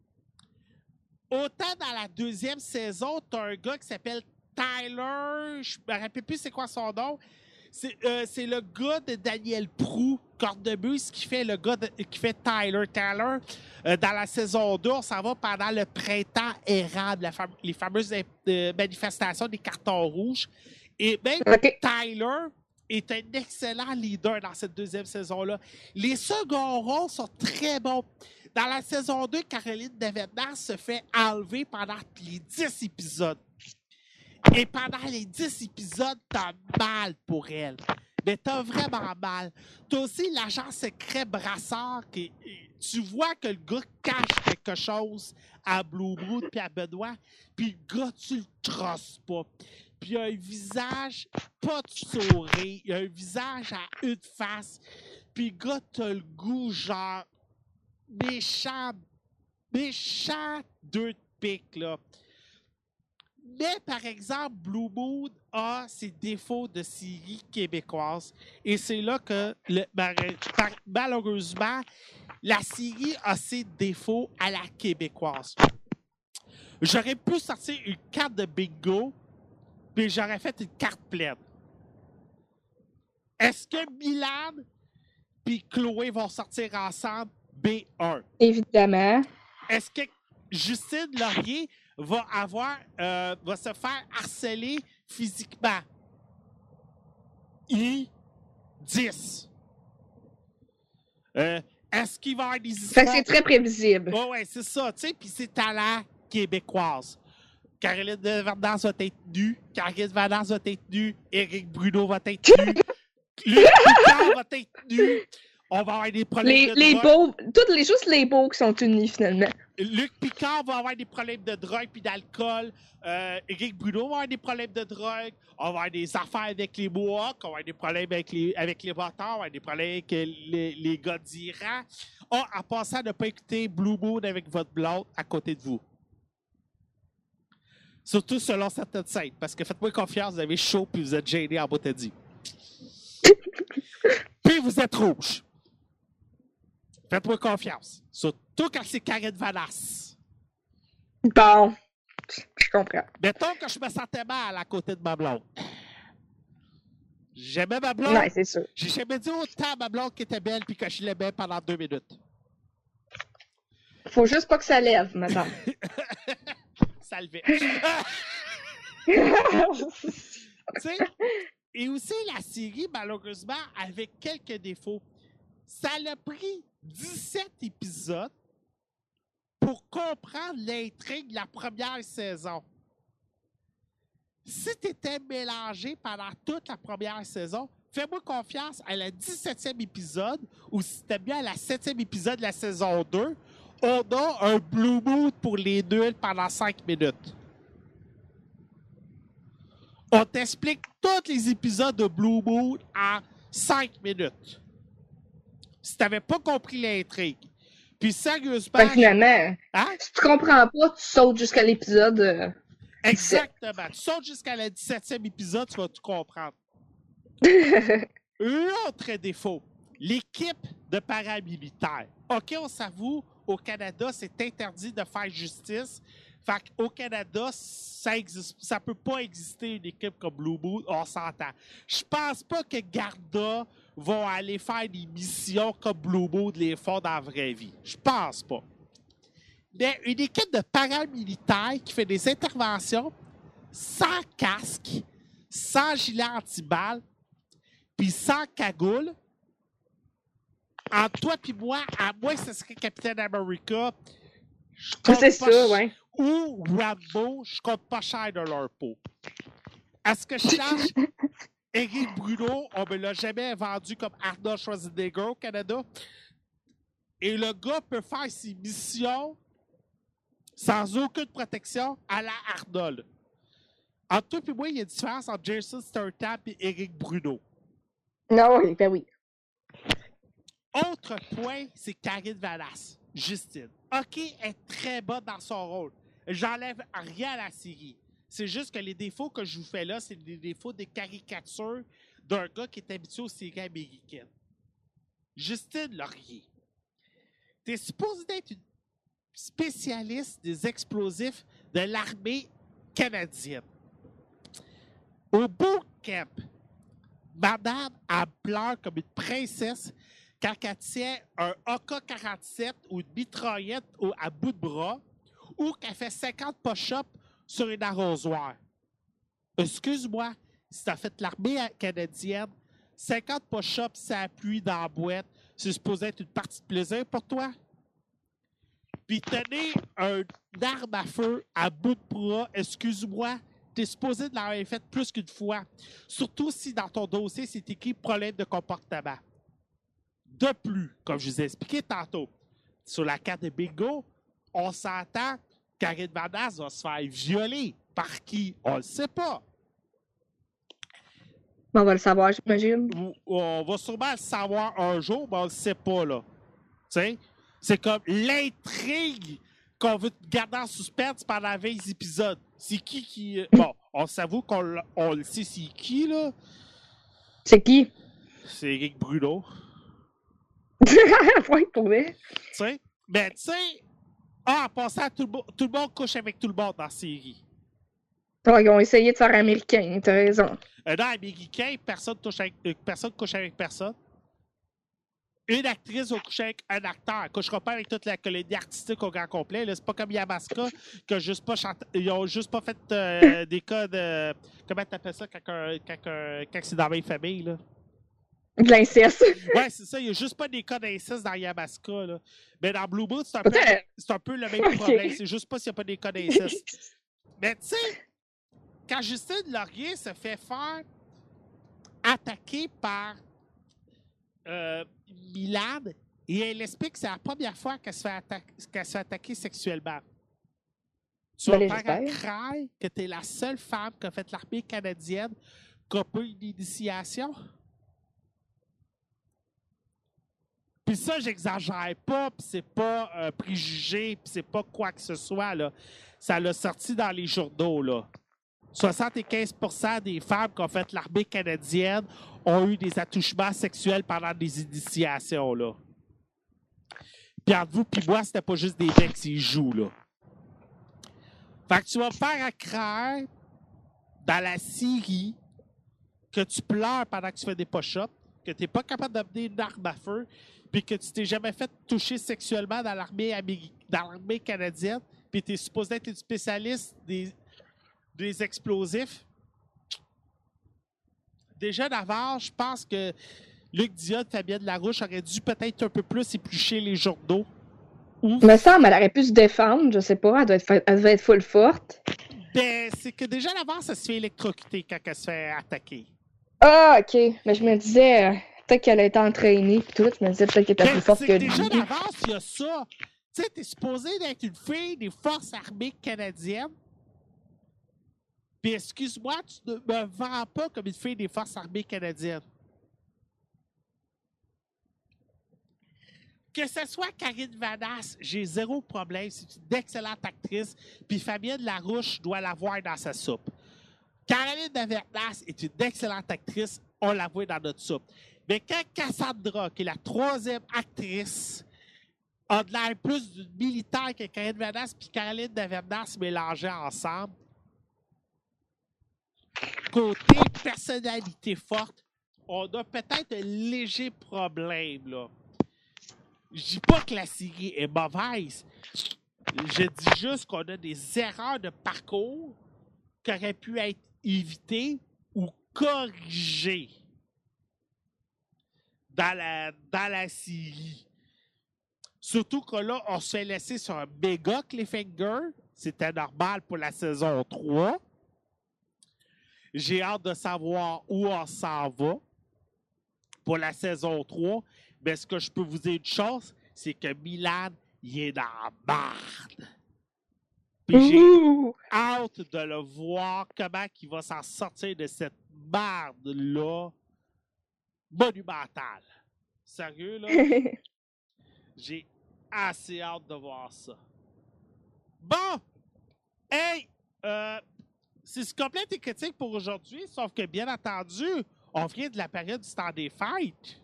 Autant dans la deuxième saison, tu as un gars qui s'appelle Tyler, je me rappelle plus c'est quoi son nom. C'est euh, le gars de Daniel Prou, Cornemuse, qui fait le gars de- qui fait Tyler. Tyler, euh, dans la saison 2, on s'en va pendant le printemps érable, la les fameuses euh, manifestations des cartons rouges. Et même
OK.
Tyler est un excellent leader dans cette deuxième saison-là. Les seconds rôles sont très bons. Dans la saison 2, Caroline Devenant se fait enlever pendant les 10 épisodes. Et pendant les 10 épisodes, t'as mal pour elle. Mais t'as vraiment mal. T'as aussi l'agent secret Brassard qui. Tu vois que le gars cache quelque chose à Blue Brood puis à Benoît, puis le gars, tu le trosses pas. Puis il a un visage pas de sourire, il a un visage à une face, puis gars, t'as le goût genre méchant, méchant deux de pique, là. Mais, par exemple, Blue Moon a ses défauts de série québécoise. Et c'est là que, malheureusement, la série a ses défauts à la québécoise. J'aurais pu sortir une carte de bingo, puis j'aurais fait une carte pleine. Est-ce que Milan puis Chloé vont sortir ensemble? B1.
Évidemment.
Est-ce que Justine Laurier va avoir euh, va se faire harceler physiquement? I 10. Euh, Est-ce qu'il va y avoir des histoires?
c'est très prévisible.
Ouais, c'est ça, tu sais, puis c'est à la québécoise. Caroline Verdance va être nue, Caroline Verdance va être nue, Éric Bruno va être nu, Luc Picard va être nu. On va avoir des problèmes
Les,
de
les
drogue.
beaux, toutes les juste les beaux qui sont unis finalement.
Luc Picard va avoir des problèmes de drogue puis d'alcool. Euh, Éric Bruno va avoir des problèmes de drogue. On va avoir des affaires avec les Mohawks. On va avoir des problèmes avec les, avec les votants. On va avoir des problèmes avec les, les gars d'Iran. Oh, en passant ne pas écouter Blue Moon avec votre blonde à côté de vous. Surtout selon certaines scènes. Parce que faites-moi confiance, vous avez chaud puis vous êtes gêné en bout de dit. puis vous êtes rouge. Faites-moi confiance. Surtout quand c'est Karine Vanas.
Bon, je comprends.
Mettons que je me sentais mal à côté de ma blonde. J'aimais ma blonde.
Ouais, c'est sûr.
J'ai jamais dit autant à ma blonde qui était belle puis que je l'aimais pendant deux minutes.
Faut juste pas que ça lève, maintenant.
Ça et aussi la série, malheureusement, avec quelques défauts. Ça l'a pris 17 épisodes pour comprendre l'intrigue de la première saison. Si tu étais mélangé pendant toute la première saison, fais-moi confiance à la 17e épisode ou si c'était bien à la 7e épisode de la saison 2, on a un Blue Moon pour les nuls pendant 5 minutes. On t'explique tous les épisodes de Blue Moon en 5 minutes. Si t'avais pas compris l'intrigue. Puis sérieusement,
Fait que finalement,
hein?
si tu comprends pas, tu sautes jusqu'à l'épisode. euh,
Exactement. Tu sautes jusqu'à la 17e épisode, tu vas tout comprendre. L'autre défaut, l'équipe de paramilitaires. OK, on s'avoue, au Canada, c'est interdit de faire justice. Fait qu'au Canada, ça existe, ça peut pas exister une équipe comme Blue Moon, on s'entend. Je pense pas que Garda vont aller faire des missions comme Blue Moon les font dans la vraie vie. Je pense pas. Mais une équipe de paramilitaires qui fait des interventions sans casque, sans gilet anti-balle, puis sans cagoule, entre toi et moi, à que ce serait Capitaine America,
C'est
pas
ça,
ch-
ouais.
ou Rambo, je compte pas cher de leur peau. Est-ce que je cherche Eric Bruno, on me l'a jamais vendu comme Arnold Schwarzenegger au Canada. Et le gars peut faire ses missions sans aucune protection à la Arnold. Entre toi et moi, il y a une différence entre Jason Statham et Eric Bruno.
Non, ben oui.
Autre point, c'est Karine Valas, Justine. OK, elle est très bonne dans son rôle. J'enlève rien à la série. C'est juste que les défauts que je vous fais là, c'est des défauts des caricatures d'un gars qui est habitué aux séries américaines. Justine Laurier. Tu es supposé être une spécialiste des explosifs de l'armée canadienne. Au bootcamp, Madame, elle pleure comme une princesse quand elle tient un AK-47 ou une mitraillette à bout de bras ou qu'elle fait 50 push-ups sur une arrosoir. Excuse-moi, si tu as fait l'armée canadienne, 50 push-ups, ça appuie dans la boîte, c'est supposé être une partie de plaisir pour toi? Puis tenir un arme à feu à bout de bras, excuse-moi, tu es supposé de l'avoir fait plus qu'une fois. Surtout si dans ton dossier, c'est écrit problème de comportement. De plus, comme je vous ai expliqué tantôt, sur la carte de bingo, on s'entend Karine Vanas va se faire violer. Par qui? On ne le sait pas.
On va le savoir, j'imagine.
On va sûrement le savoir un jour, mais on ne le sait pas, là. Tu sais? C'est comme l'intrigue qu'on veut garder en suspense pendant 20 épisodes. C'est qui qui... Bon, on s'avoue qu'on le sait c'est qui, là.
C'est qui?
C'est Eric Bruno.
vrai.
Tu sais? Mais tu sais, ah, en passant, tout le, tout le monde couche avec tout le monde dans la série.
Ils ont essayé de faire américain, t'as raison.
Euh, dans américain, personne touche avec, euh, personne couche avec personne. Une actrice va coucher avec un acteur. Elle couchera pas avec toute la colonie artistique au grand complet. C'est pas comme Yamaska qui a juste pas chanté. Ils ont juste pas fait euh, des cas de. Comment t'appelles ça quand c'est dans la même famille, là?
De l'inceste.
Ouais, c'est ça. Il n'y a juste pas des cas d'inceste dans Yamaska, là. Mais dans Blue Moon, c'est un, peu- un le même problème. C'est juste pas s'il n'y a pas des cas d'inceste. Mais tu sais, quand Justine Laurier se fait faire attaquer par euh, Milan, et elle explique que c'est la première fois qu'elle se fait, atta- qu'elle se fait attaquer sexuellement. Tu vas
Ben,
faire craint que tu es la seule femme qui a fait l'armée canadienne qui a pas une initiation? Puis ça, j'exagère pas, puis c'est pas un préjugé, puis c'est pas quoi que ce soit, là. Ça l'a sorti dans les journaux, là. 75% des femmes qui ont fait l'armée canadienne ont eu des attouchements sexuels pendant des initiations, là. Puis entre vous puis moi, c'était pas juste des mecs qui jouent, là. Fait que tu vas faire à craindre dans la série que tu pleures pendant que tu fais des push-ups, que tu n'es pas capable d'amener une arme à feu, puis que tu t'es jamais fait toucher sexuellement dans l'armée améri- dans l'armée canadienne, puis tu es supposé être une spécialiste des, des explosifs. Déjà d'avant, je pense que Luc Dion, Fabienne Larouche auraient dû peut-être un peu plus éplucher les journaux. Ou
me semble, elle aurait pu se défendre, je sais pas, elle doit être, elle devait être full forte.
ben, c'est que déjà d'avance, elle se fait électrocuter quand elle se fait attaquer.
Ah, ok. Mais je me disais, euh, peut-être qu'elle a été entraînée pis tout. Je me disais peut-être qu'elle était plus forte que lui.
déjà d'avance, il y a ça. Tu sais, t'es supposé d'être une fille des forces armées canadiennes. Puis excuse-moi, tu ne me vends pas comme une fille des forces armées canadiennes. Que ce soit Karine Vanas, j'ai zéro problème. C'est une excellente actrice. Puis Fabienne Larouche doit l'avoir dans sa soupe. Caroline Davernas est une excellente actrice. On la voit dans notre soupe. Mais quand Cassandra, qui est la troisième actrice, a de l'air plus d'une militaire que Caroline Vanas puis Caroline Davernas mélangées ensemble, côté personnalité forte, on a peut-être un léger problème, là. Je dis pas que la série est mauvaise. Je dis juste qu'on a des erreurs de parcours qui auraient pu être évitées ou corrigées dans la, dans la série. Surtout que là, on s'est laissé sur un méga cliffhanger. C'était normal pour la saison 3. J'ai hâte de savoir où on s'en va pour la saison 3. Mais ce que je peux vous dire une chose, c'est que Milan, il est dans la merde. Puis j'ai hâte de le voir comment il va s'en sortir de cette merde-là monumentale. Sérieux, là? J'ai assez hâte de voir ça. Bon! Hey! Euh, c'est ce complète tes critiques pour aujourd'hui, sauf que, bien entendu, on vient de la période du temps des fêtes.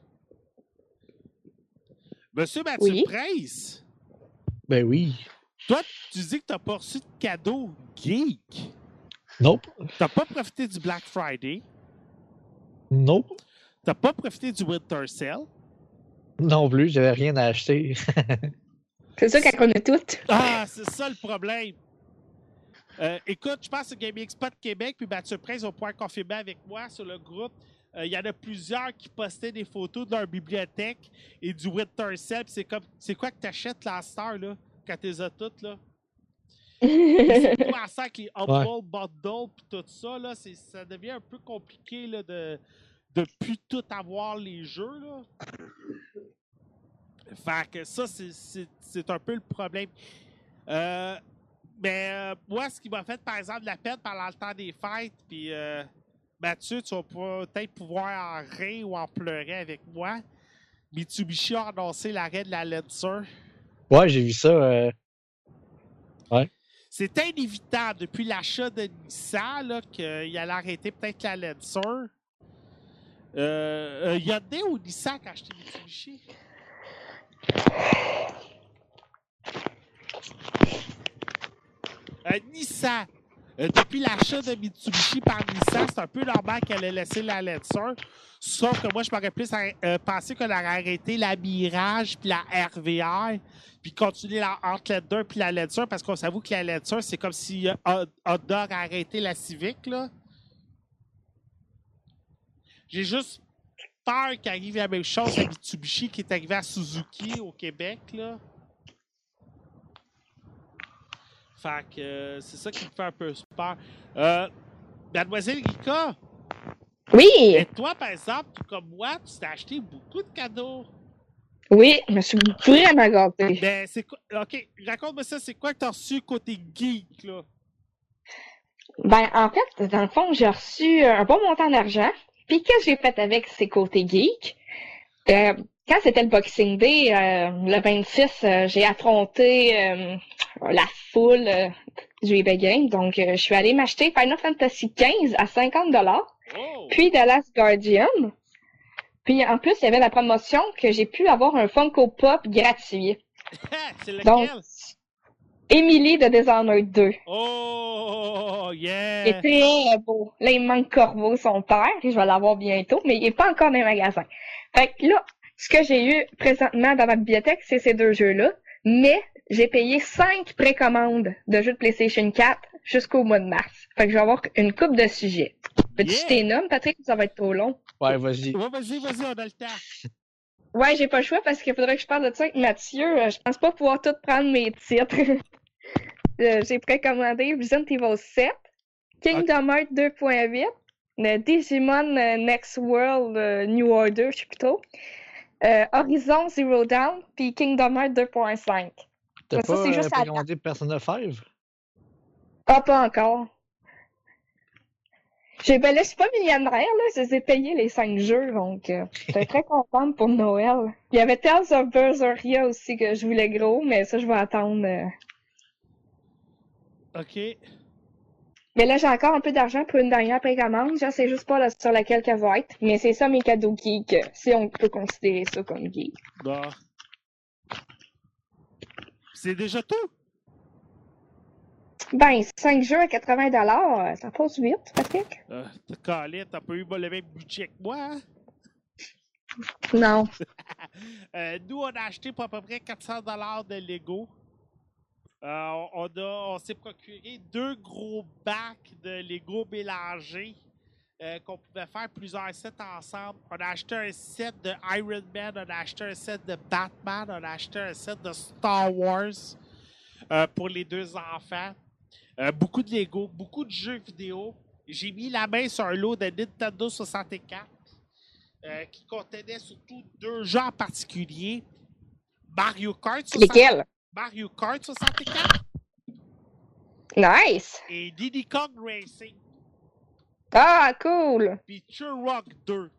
Monsieur Mathieu
Oui.
Price,
Ben oui.
toi, tu dis que tu n'as pas reçu de cadeau geek?
Nope.
T'as pas profité du Black Friday?
Nope.
T'as pas profité du Winter Sale.
Non plus, j'avais rien à acheter.
C'est ça qu'on a toutes.
Ah, c'est ça le problème. Euh, écoute, je pense que Gaming Spot Québec puis Mathieu Prince vont pouvoir confirmer avec moi sur le groupe. Euh, Il y en a plusieurs qui postaient des photos de leur bibliothèque et du Winter Sale. C'est comme, c'est quoi que t'achètes la star là, quand t'es as toutes là? C'est toi ça avec les Humble Bundle puis tout ça là, ça devient un peu compliqué là de de plus tout avoir les jeux là. Fait que ça, c'est- un peu le problème. Euh, mais euh, moi, ce qui m'a fait, par exemple, de la peine pendant le temps des fêtes, puis euh, Mathieu, tu vas peut-être pouvoir en rire ou en pleurer avec moi. Mitsubishi a annoncé l'arrêt de la Lancer.
ouais, j'ai vu ça. euh,
C'était inévitable depuis l'achat de Nissan qu'il allait arrêter peut-être la Lancer. Euh, euh, Hyundai ou Nissan qui a acheté Mitsubishi? Euh, Nissan. Euh, depuis l'achat de Mitsubishi par Nissan, c'est un peu normal qu'elle ait laissé la Lancer. Sauf que moi, je m'aurais plus pensé qu'elle aurait arrêté la Mirage puis la RVR, puis continuer la, entre la 2 puis la Lancer, parce qu'on s'avoue que la Lancer, c'est comme si euh, Hon- Honda a arrêté la Civic, là. J'ai juste peur qu'il arrive la même chose à Mitsubishi qui est arrivé à Suzuki au Québec, là. Fait que euh, c'est ça qui me fait un peu peur. Euh, Mademoiselle Rika,
Oui,
et toi, par exemple, tout comme moi, tu t'es acheté beaucoup de cadeaux.
oui, je me suis vraiment gâtée.
Ben, c'est quoi? OK, raconte-moi ça, c'est quoi que t'as reçu côté geek, là?
Ben, en fait, dans le fond, j'ai reçu un bon montant d'argent. Puis, qu'est-ce que j'ai fait avec ces côtés geeks? Euh, quand c'était le Boxing Day, euh, le 26, euh, j'ai affronté la foule du eBay Game. Donc, je suis allée m'acheter Final Fantasy XV à 50
Oh!
puis The Last Guardian. Puis, en plus, il y avait la promotion que j'ai pu avoir un Funko Pop gratuit.
c'est lequel?
Donc, Emily de Dishonored 2.
Oh,
Il
yeah!
est très beau. Là, il manque Corvo, son père, et je vais l'avoir bientôt, mais il n'est pas encore dans les magasins. Fait que là, ce que j'ai eu présentement dans ma bibliothèque, c'est ces deux jeux-là, mais j'ai payé cinq précommandes de jeux de PlayStation 4 jusqu'au mois de mars. Fait que je vais avoir une coupe de sujets. Peux-tu
Yeah.
Patrick, ça va être trop long?
Ouais, vas-y.
Ouais, vas-y, vas-y, on a le temps.
Ouais, j'ai pas le choix parce qu'il faudrait que je parle de ça avec Mathieu. Euh, Je pense pas pouvoir tout prendre mes titres. Euh, j'ai précommandé Resident Evil 7, Kingdom Hearts 2.8, le Digimon euh, Next World euh, New Order, je sais euh, Horizon Zero Dawn, puis Kingdom Hearts 2.5.
T'as pas
c'est juste
euh, Persona 5?
Ah, pas encore. J'ai, ben là, je suis pas millionnaire, là. Je les ai payés les cinq jeux, donc euh, j'étais très contente pour Noël. Il y avait Tales of Berseria aussi que je voulais gros, mais ça, je vais attendre. Euh.
OK.
Mais là, j'ai encore un peu d'argent pour une dernière précommande. Je sais juste pas là, sur laquelle qu'elle va être. Mais c'est ça mes cadeaux geek, euh, si on peut considérer ça comme geek.
Bon. C'est déjà tout?
Ben, cinq jeux à 80 ça passe vite, Patrick.
Euh, t'as calé, t'as pas eu le même budget que moi, hein?
Non.
Euh, nous, on a acheté pour à peu près 400 de Lego. Euh, on s'est procuré deux gros bacs de Lego mélangés euh, qu'on pouvait faire plusieurs sets ensemble. On a acheté un set de Iron Man, on a acheté un set de Batman, on a acheté un set de Star Wars euh, pour les deux enfants. Beaucoup de Lego, beaucoup de jeux vidéo. J'ai mis la main sur un lot de Nintendo 64 euh, qui contenait surtout deux jeux en particulier. Mario Kart 64,
Lesquels?
Mario Kart 64
Nice!
et Diddy Kong Racing,
Ah, cool!
puis Turok 2.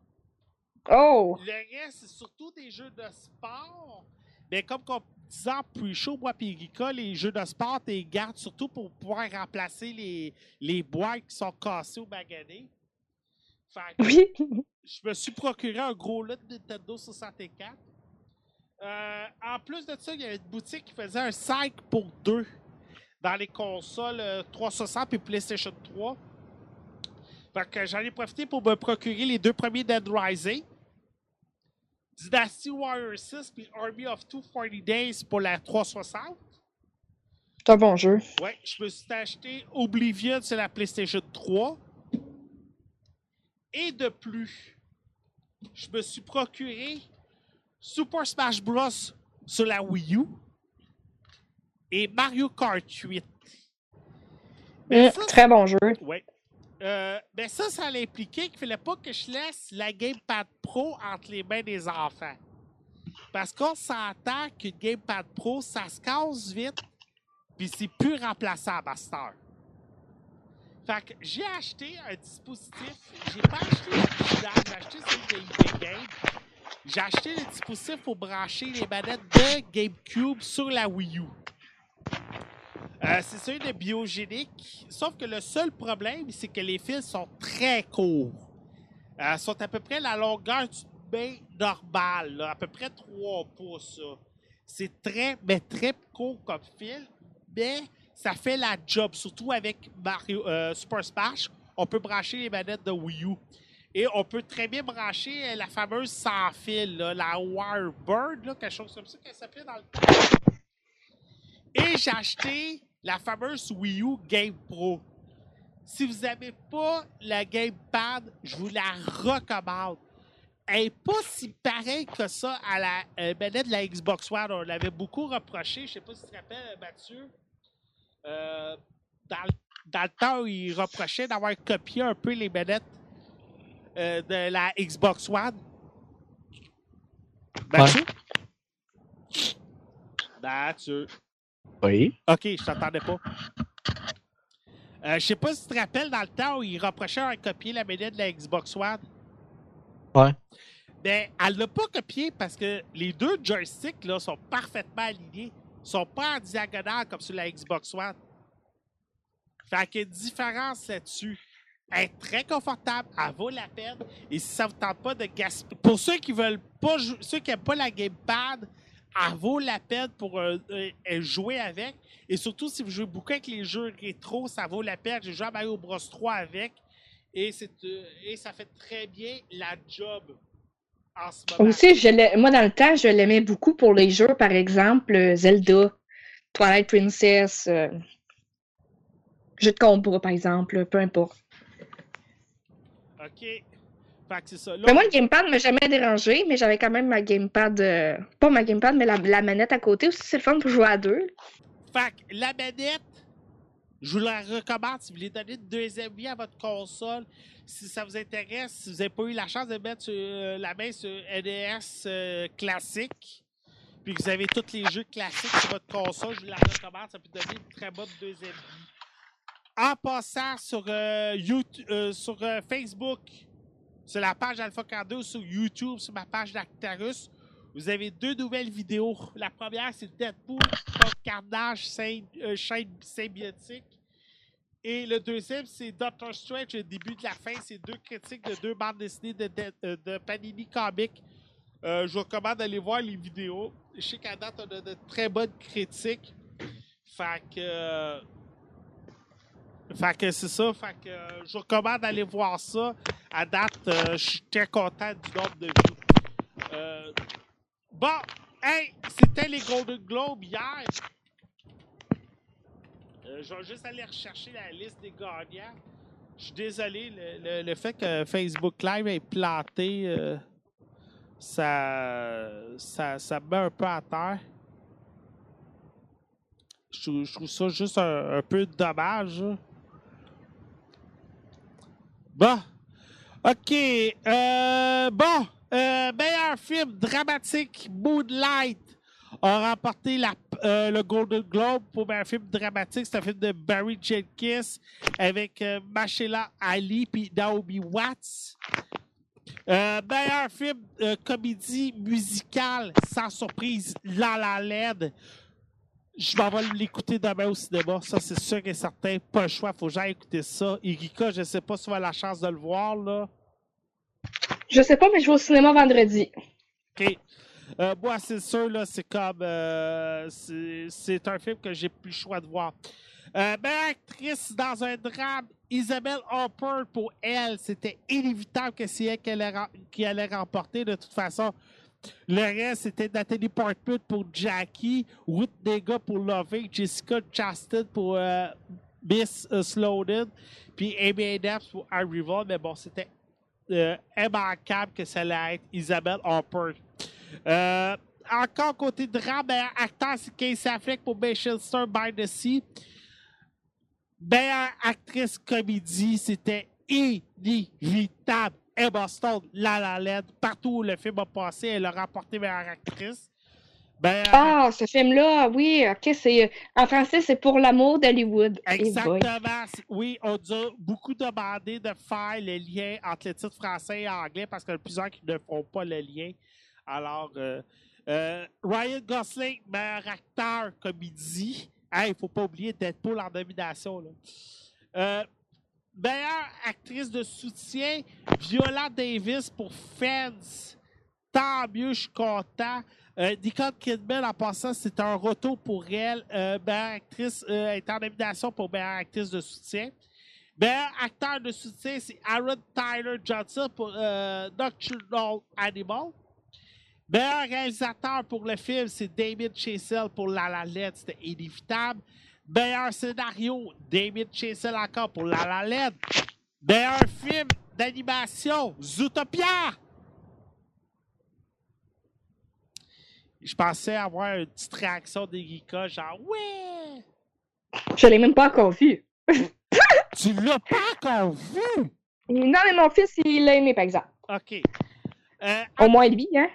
Oh!
Le reste, c'est surtout des jeux de sport. Mais comme qu'on disait en pre-show, moi et Rika, les jeux de sport, tu les gardes surtout pour pouvoir remplacer les, les boîtes qui sont cassées ou maganées. Fait que
Oui!
je me suis procuré un gros lot de Nintendo 64. Euh, en plus de ça, il y avait une boutique qui faisait un 5 pour 2 dans les consoles euh, 360 et PlayStation 3. Fait que j'en ai profité pour me procurer les deux premiers Dead Rising. Dynasty Warrior 6 puis Army of 240 Days pour la 360.
C'est un bon jeu.
Ouais, je me suis acheté Oblivion sur la PlayStation 3. Et de plus, je me suis procuré Super Smash Bros. sur la Wii U et Mario Kart 8. Mais
Mm,
ça,
très bon jeu.
Ouais. Euh, ben ça, ça impliqué qu'il fallait pas que je laisse la Gamepad Pro entre les mains des enfants. Parce qu'on s'entend qu'une Gamepad Pro, ça se casse vite, puis c'est plus remplaçable à cette heure. Fait que j'ai acheté un dispositif. J'ai pas acheté l'original, j'ai acheté celui de eBay Game. J'ai acheté le dispositif pour brancher les manettes de GameCube sur la Wii U. Euh, c'est celui de biogénique. Sauf que le seul problème, c'est que les fils sont très courts. Euh, sont à peu près la longueur du bain normal, là, à peu près 3 pouces. C'est très, mais très court comme fil, mais ça fait la job, surtout avec Mario, euh, Super Smash. On peut brancher les manettes de Wii U. Et on peut très bien brancher euh, la fameuse sans fil, là, la Wirebird, là, quelque chose comme ça qu'elle s'appelait dans le. Et j'ai acheté la fameuse Wii U Game Pro. Si vous n'avez pas la Gamepad, je vous la recommande. Elle n'est pas si pareille que ça à la euh, manette de la Xbox One. On l'avait beaucoup reproché. Je ne sais pas si tu te rappelles, Mathieu. Euh, dans, le- dans le temps il reprochait d'avoir copié un peu les manettes euh, de la Xbox One. Mathieu? Mathieu.
Oui.
OK, je t'entendais pas. Euh, je sais pas si tu te rappelles dans le temps où il reprochait d'avoir copié la manette de la Xbox One.
Ouais.
Ben, elle l'a pas copié parce que les deux joysticks là, sont parfaitement alignés. Ils sont pas en diagonale comme sur la Xbox One. Fait qu'il y a une différence là-dessus. Est très confortable, elle vaut la peine. Et si ça vous tente pas de gaspiller. Pour ceux qui veulent pas ceux qui n'aiment pas la gamepad, elle vaut la peine pour euh, euh, jouer avec. Et surtout, si vous jouez beaucoup avec les jeux rétro, ça vaut la peine. J'ai joué à Mario Bros 3 avec. Et, euh, ça fait très bien la job en ce moment.
Aussi, moi, dans le temps, je l'aimais beaucoup pour les jeux, par exemple, euh, Zelda, Twilight Princess, euh, jeux de combat, par exemple, peu importe.
OK. Fait que c'est ça. Là,
Mais moi, le gamepad m'a jamais dérangé, mais j'avais quand même ma gamepad, euh, pas ma gamepad, mais la, la manette à côté aussi, c'est le fun pour jouer à deux.
Fait que la manette, je vous la recommande si vous voulez donner une deuxième vie à votre console. Si ça vous intéresse, si vous n'avez pas eu la chance de mettre euh, la main sur NES euh, classique, puis que vous avez tous les jeux classiques sur votre console, je vous la recommande. Ça peut donner une très bonne deuxième vie. En passant sur, euh, YouTube, euh, sur euh, Facebook, sur la page Alpha 42 ou sur YouTube, sur ma page d'Actarus, vous avez deux nouvelles vidéos. La première, c'est Deadpool Carnage, chaîne symbiotique. Et le deuxième, c'est Doctor Strange, le début de la fin. C'est deux critiques de deux bandes dessinées de, euh, de Panini Comics. Je vous recommande d'aller voir les vidéos. Je sais qu'à date, on a de très bonnes critiques. Fait que. Fait que c'est ça. Fait que euh, je recommande d'aller voir ça. À date, euh, je suis très content du nombre de vues. Euh, bon, hey, c'était les Golden Globes hier. Je vais juste aller rechercher la liste des gagnants. Je suis désolé, le, le- le fait que Facebook Live ait planté, ça, ça, ça me met un peu à terre. Je trouve, ça juste un, un peu dommage. Bon. OK. euh, bon. euh, meilleur film dramatique, Moonlight a remporté euh, le Golden Globe pour meilleur film dramatique. C'est un film de Barry Jenkins avec euh, Machela Ali puis Naomi Watts. Meilleur film comédie musicale, sans surprise, La La Land. Je m'en vais l'écouter demain au cinéma. Ça, c'est sûr et certain. Pas le choix. Faut que j'aille écouter ça. Erika, je sais pas si tu avoir la chance de le voir, là.
Je sais pas, mais je vais au cinéma vendredi.
OK. Euh, moi, c'est sûr, là, c'est comme. euh, c'est un film que j'ai plus le choix de voir. Euh, meilleure actrice dans un drame, Isabelle Harper, pour elle, c'était inévitable que c'est elle qui allait, rem- qui allait remporter de toute façon. Le reste, c'était Nathalie Portman pour Jackie, Ruth Nega pour Loving, Jessica Chastain pour euh, Miss euh, Snowden, puis Amy Adams pour Arrival. Mais bon, c'était euh, que ça allait être Isabelle Harper. Euh, encore côté drame, meilleur acteur, c'est Casey Affleck pour Manchester by the Sea. Meilleure actrice comédie, c'était inévitable. Emma Stone, La La Land, partout où le film a passé, elle a remporté meilleure actrice. Meilleure
Ah, ce film-là, oui, ok, c'est. En français, c'est Pour l'amour d'Hollywood. Eh.
Exactement. Oui, on a beaucoup demandé de faire le lien entre le titre français et anglais parce qu'il y a plusieurs qui ne font pas le lien. Alors, euh, euh, Ryan Gosling, meilleur acteur comédie. Il ne faut pas oublier Deadpool en nomination. Là. Meilleure actrice de soutien, Viola Davis pour Fans. Tant mieux, je suis content. Euh, Nicole Kidman, en passant, c'est un retour pour elle. Euh, meilleure actrice euh, est en nomination pour meilleure actrice de soutien. Meilleur acteur de soutien, c'est Aaron Tyler Johnson pour euh, Nocturnal Animal. Meilleur réalisateur pour le film, c'est David Chazelle pour La La c'était inévitable. Meilleur scénario, David Chazelle encore pour La La Land. Meilleur film d'animation, Zootopia. Je pensais avoir une petite réaction d'Erika, genre ouais.
Je l'ai même pas encore vu.
Tu l'as pas encore vu?
Non, mais mon fils, il l'a aimé, par exemple.
OK. Euh,
Au moins lui, hein?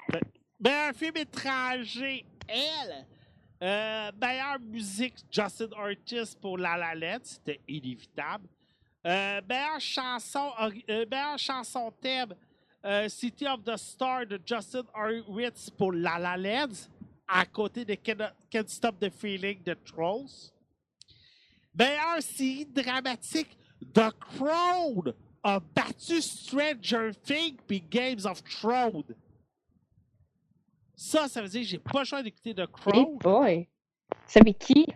meilleur film étranger, elle. Euh, meilleure musique, Justin Ortiz pour La La Land, c'était inévitable. Euh, meilleure chanson, euh, chanson thème, City of the Star de Justin Hurwitz pour La La Land, à côté de Can't, Can't Stop the Feeling de Trolls. Meilleure série dramatique, The Crown a battu Stranger Things puis Games of Thrones. Ça, ça veut dire que j'ai pas le choix d'écouter The
Hey
Crown.
boy. C'est avec qui?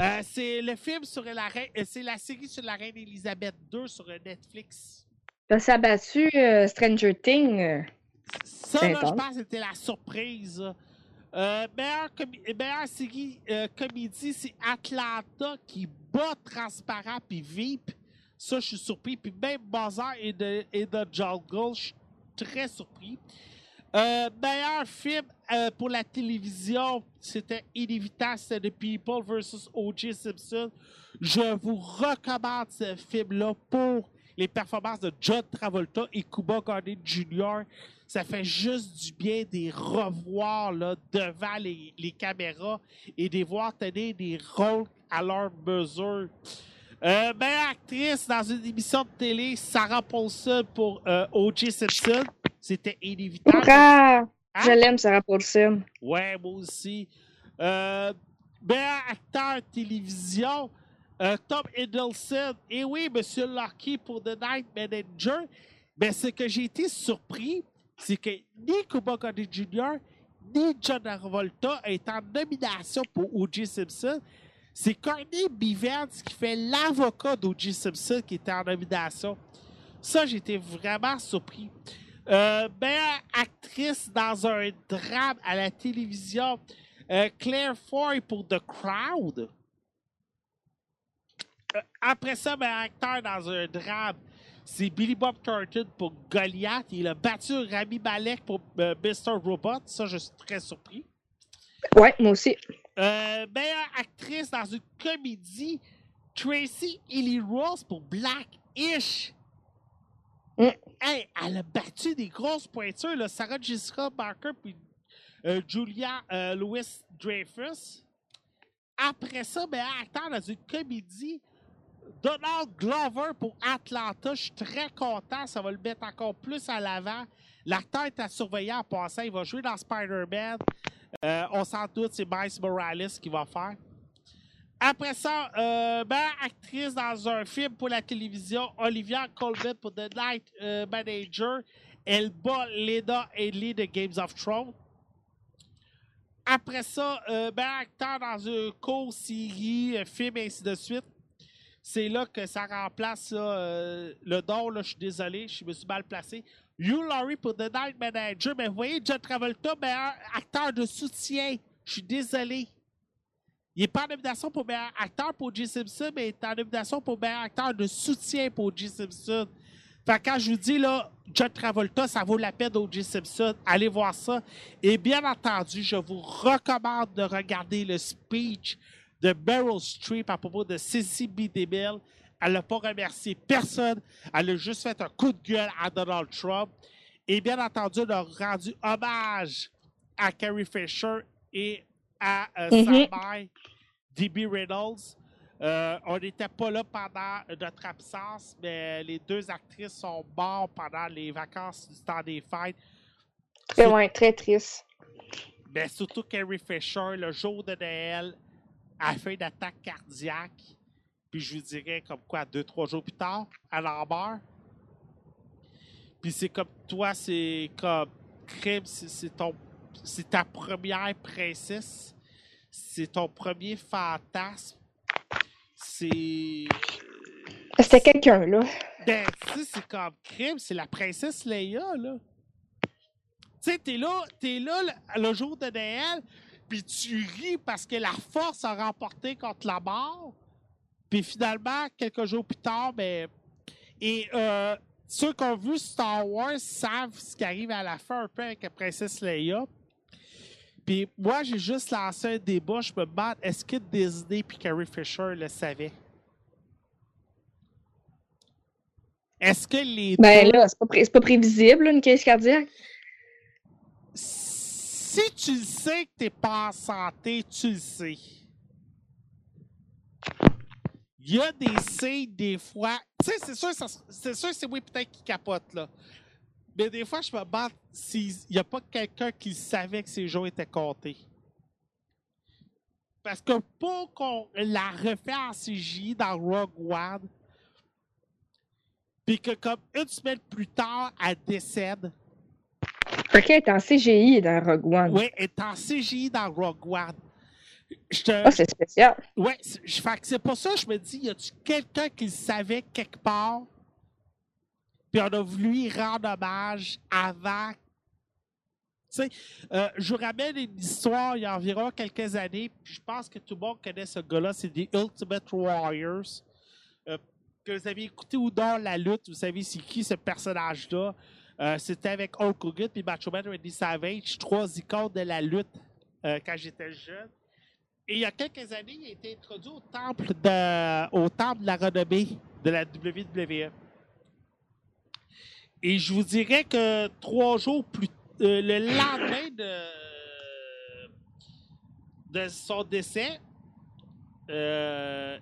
Euh, c'est le film sur la reine, euh, c'est la série sur la reine Elisabeth II sur Netflix.
Ça a battu euh, Stranger Things.
Ça, là, je pense que c'était la surprise. Euh, meilleure, meilleure série euh, comédie, c'est Atlanta qui bat Transparent puis Veep. Ça, je suis surpris. Puis même Mozart et de, et The Jungle, je suis très surpris. Euh, meilleur film euh, pour la télévision, c'était inévitable, c'était The People vs. O.J. Simpson. Je vous recommande ce film-là pour les performances de John Travolta et Cuba Gooding Jr. Ça fait juste du bien de les revoir là, devant les, caméras et de voir tenir des rôles à leur mesure. Euh, meilleure actrice dans une émission de télé, Sarah Paulson pour euh, O.J. Simpson. C'était inévitable.
Ah, je l'aime, Sarah Paulson.
Ouais, moi aussi. Euh, meilleur acteur télévision, euh, Tom Hiddleston. Et oui, Monsieur Lucky pour The Night Manager. Mais ce que j'ai été surpris, c'est que ni Cuba Gooding Jr., ni John Travolta est en nomination pour O.J. Simpson. C'est Courtney Bivens qui fait l'avocat d'O.J. Simpson qui était en nomination. Ça, j'étais vraiment surpris. Euh, meilleure actrice dans un drame à la télévision. Euh, Claire Foy pour The Crowd. Euh, après ça, meilleur acteur dans un drame, c'est Billy Bob Thornton pour Goliath. Il a battu Rami Malek pour Mr. Robot. Ça, je suis très surpris.
Ouais, moi aussi.
Meilleure actrice dans une comédie, Tracy Ellie Rose pour Black-ish.
Mm.
Hey, elle a battu des grosses pointures. Sarah Jessica Parker puis euh, Julia euh, Louis Dreyfus. Après ça, ben, acteur dans une comédie, Donald Glover pour Atlanta. Je suis très content. Ça va le mettre encore plus à l'avant. L'acteur est à surveiller en passant. Il va jouer dans Spider-Man. Euh, on s'en doute, c'est Miles Morales qui va faire. Après ça, euh, meilleure actrice dans un film pour la télévision, Olivia Colman pour The Night euh, Manager. Elle bat Leda Haley de Games of Thrones. Après ça, euh, meilleur acteur dans une course, série, film, ainsi de suite. C'est là que ça remplace euh, le don. Je suis désolé, je me suis mal placé. Hugh Laurie pour The Night Manager. Mais vous voyez, John Travolta, meilleur acteur de soutien. Je suis désolé. Il n'est pas en nomination pour meilleur acteur pour J. Simpson, mais il est en nomination pour meilleur acteur de soutien pour J. Simpson. Fait que quand je vous dis, là, John Travolta, ça vaut la peine O.J. Simpson. Allez voir ça. Et bien entendu, je vous recommande de regarder le speech de Meryl Streep à propos de Cissy B. DeMille. Elle n'a pas remercié personne. Elle a juste fait un coup de gueule à Donald Trump. Et bien entendu, elle a rendu hommage à Carrie Fisher et à euh,
Mhm.
sa mère, D.B. Reynolds. Euh, on n'était pas là pendant notre absence, mais les deux actrices sont mortes pendant les vacances du temps des fêtes.
C'est ouais, très triste.
Mais surtout Carrie Fisher, le jour de Noël, a fait une attaque cardiaque. Puis je vous dirais comme quoi, deux, trois jours plus tard, elle en meurt. Puis c'est comme toi, c'est comme crime, c'est ton c'est ta première princesse. C'est ton premier fantasme. C'est.
C'était quelqu'un, là.
Ben, tu sais, c'est comme crime, c'est la princesse Leia, là. Tu sais, t'es là, t'es là le, le jour de Noël, puis tu ris parce que la force a remporté contre la mort. Puis finalement, quelques jours plus tard, ben. Et euh, ceux qui ont vu Star Wars savent ce qui arrive à la fin un peu avec la princesse Leia. Puis moi, j'ai juste lancé un débat. Je me demande, est-ce que Disney et Carrie Fisher le savaient? Est-ce que les
Ben
deux-
là, c'est pas, pré- pas prévisible, une crise cardiaque.
si tu le sais que t'es pas en santé, tu le sais. Il y a des signes, des fois. Tu sais, c'est sûr, c'est sûr, c'est oui, peut-être qui capote, là. Mais des fois, je me demande s'il n'y a pas quelqu'un qui savait que ces jours étaient comptés. Parce que pour qu'on la refait en CJ dans Rogue One, puis que comme une semaine plus tard, elle décède,
Ok, elle est en CGI dans Rogue One.
Oui, elle est en CGI dans Rogue One. Te-
Ah, c'est spécial.
ouais, c'est- c'est pour ça que je me dis, y a-tu quelqu'un qui le savait quelque part? Puis on a voulu rendre hommage avant. Tu sais, euh, je vous ramène une histoire il y a environ quelques années, puis je pense que tout le monde connaît ce gars-là, c'est des Ultimate Warriors. Euh, que vous avez écouté ou dans la lutte, vous savez c'est qui ce personnage-là. Euh, C'était avec Hulk Hogan puis Macho Man Randy Savage, trois icônes de la lutte quand j'étais jeune. Et il y a quelques années, il a été introduit au temple de, au temple de la renommée de la WWE. Et je vous dirais que trois jours plus euh, le lendemain de, de son décès, euh,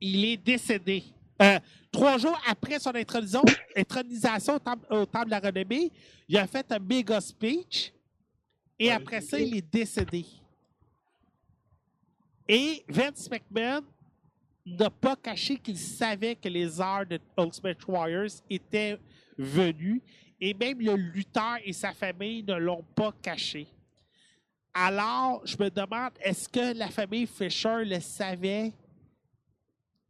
il est décédé. Euh, trois jours après son intronisation, intronisation au, temple, au temple de la renommée, il a fait un méga speech et après ça, il est décédé. Et Vince McMahon n'a pas caché qu'il savait que les heures de Ultimate Warriors étaient venues et même le lutteur et sa famille ne l'ont pas caché. Alors, je me demande, est-ce que la famille Fisher le savait?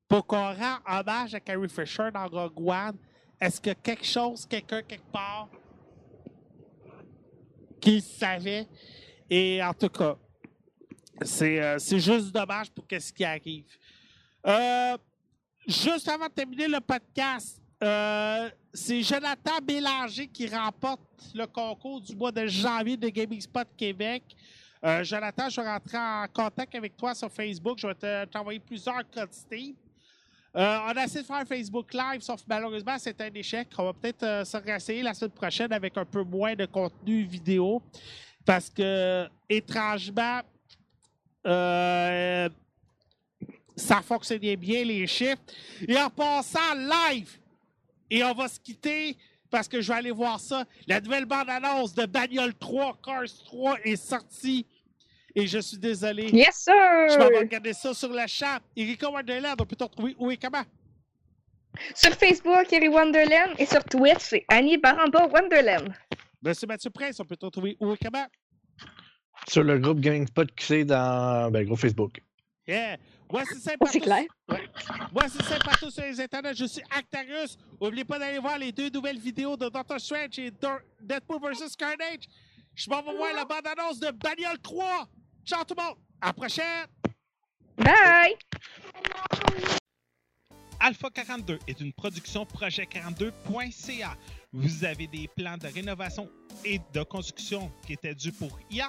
Pour qu'on rend hommage à Carrie Fisher dans Rogue One? Est-ce que quelque chose, quelqu'un, quelque part, qu'ils savaient. Et en tout cas, c'est euh, juste dommage pour ce qui arrive. Euh, juste avant de terminer le podcast, euh, c'est Jonathan Bélanger qui remporte le concours du mois de janvier de Gaming Spot Québec. Euh, Jonathan, je vais rentrer en contact avec toi sur Facebook. Je vais te- t'envoyer plusieurs codes Steam. Euh, on a essayé de faire Facebook Live, sauf malheureusement, c'est un échec. On va peut-être euh, se réessayer la semaine prochaine avec un peu moins de contenu vidéo. Parce que, étrangement, euh, ça fonctionnait bien, les chiffres. Et en passant live, et on va se quitter parce que je vais aller voir ça. La nouvelle bande-annonce de Bagnole 3, Cars 3 est sortie. Et je suis désolé.
Yes,
Je m'en vais
sir!
regarder ça sur la chat. Erika Wonderland, on peut te retrouver où et comment?
Sur Facebook, Harry Wonderland et sur Twitch, c'est Annie Baramba Wonderland.
Monsieur Mathieu Prince, on peut te retrouver où et comment?
Sur le groupe Gaming Spot QC dans ben, le groupe Facebook.
Yeah. Moi, c'est simple. À
c'est clair.
Moi, c'est simple partout sur les internets. Je suis Actarus. N'oubliez pas d'aller voir les deux nouvelles vidéos de Doctor Strange et Dor- Deadpool vs. Carnage. Je m'en vais voir la bande-annonce de Bagnole 3. Ciao tout le monde. À la prochaine.
Bye!
Alpha 42 est une production projet42.ca. Vous avez des plans de rénovation et de construction qui étaient dus pour hier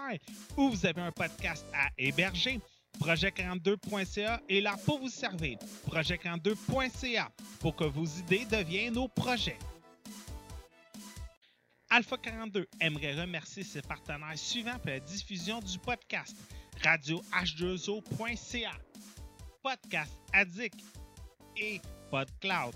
ou vous avez un podcast à héberger. Projet42.ca est là pour vous servir. Projet42.ca pour que vos idées deviennent nos projets. Alpha 42 aimerait remercier ses partenaires suivants pour la diffusion du podcast. Radio H2O.ca, Podcast Addict et PodCloud.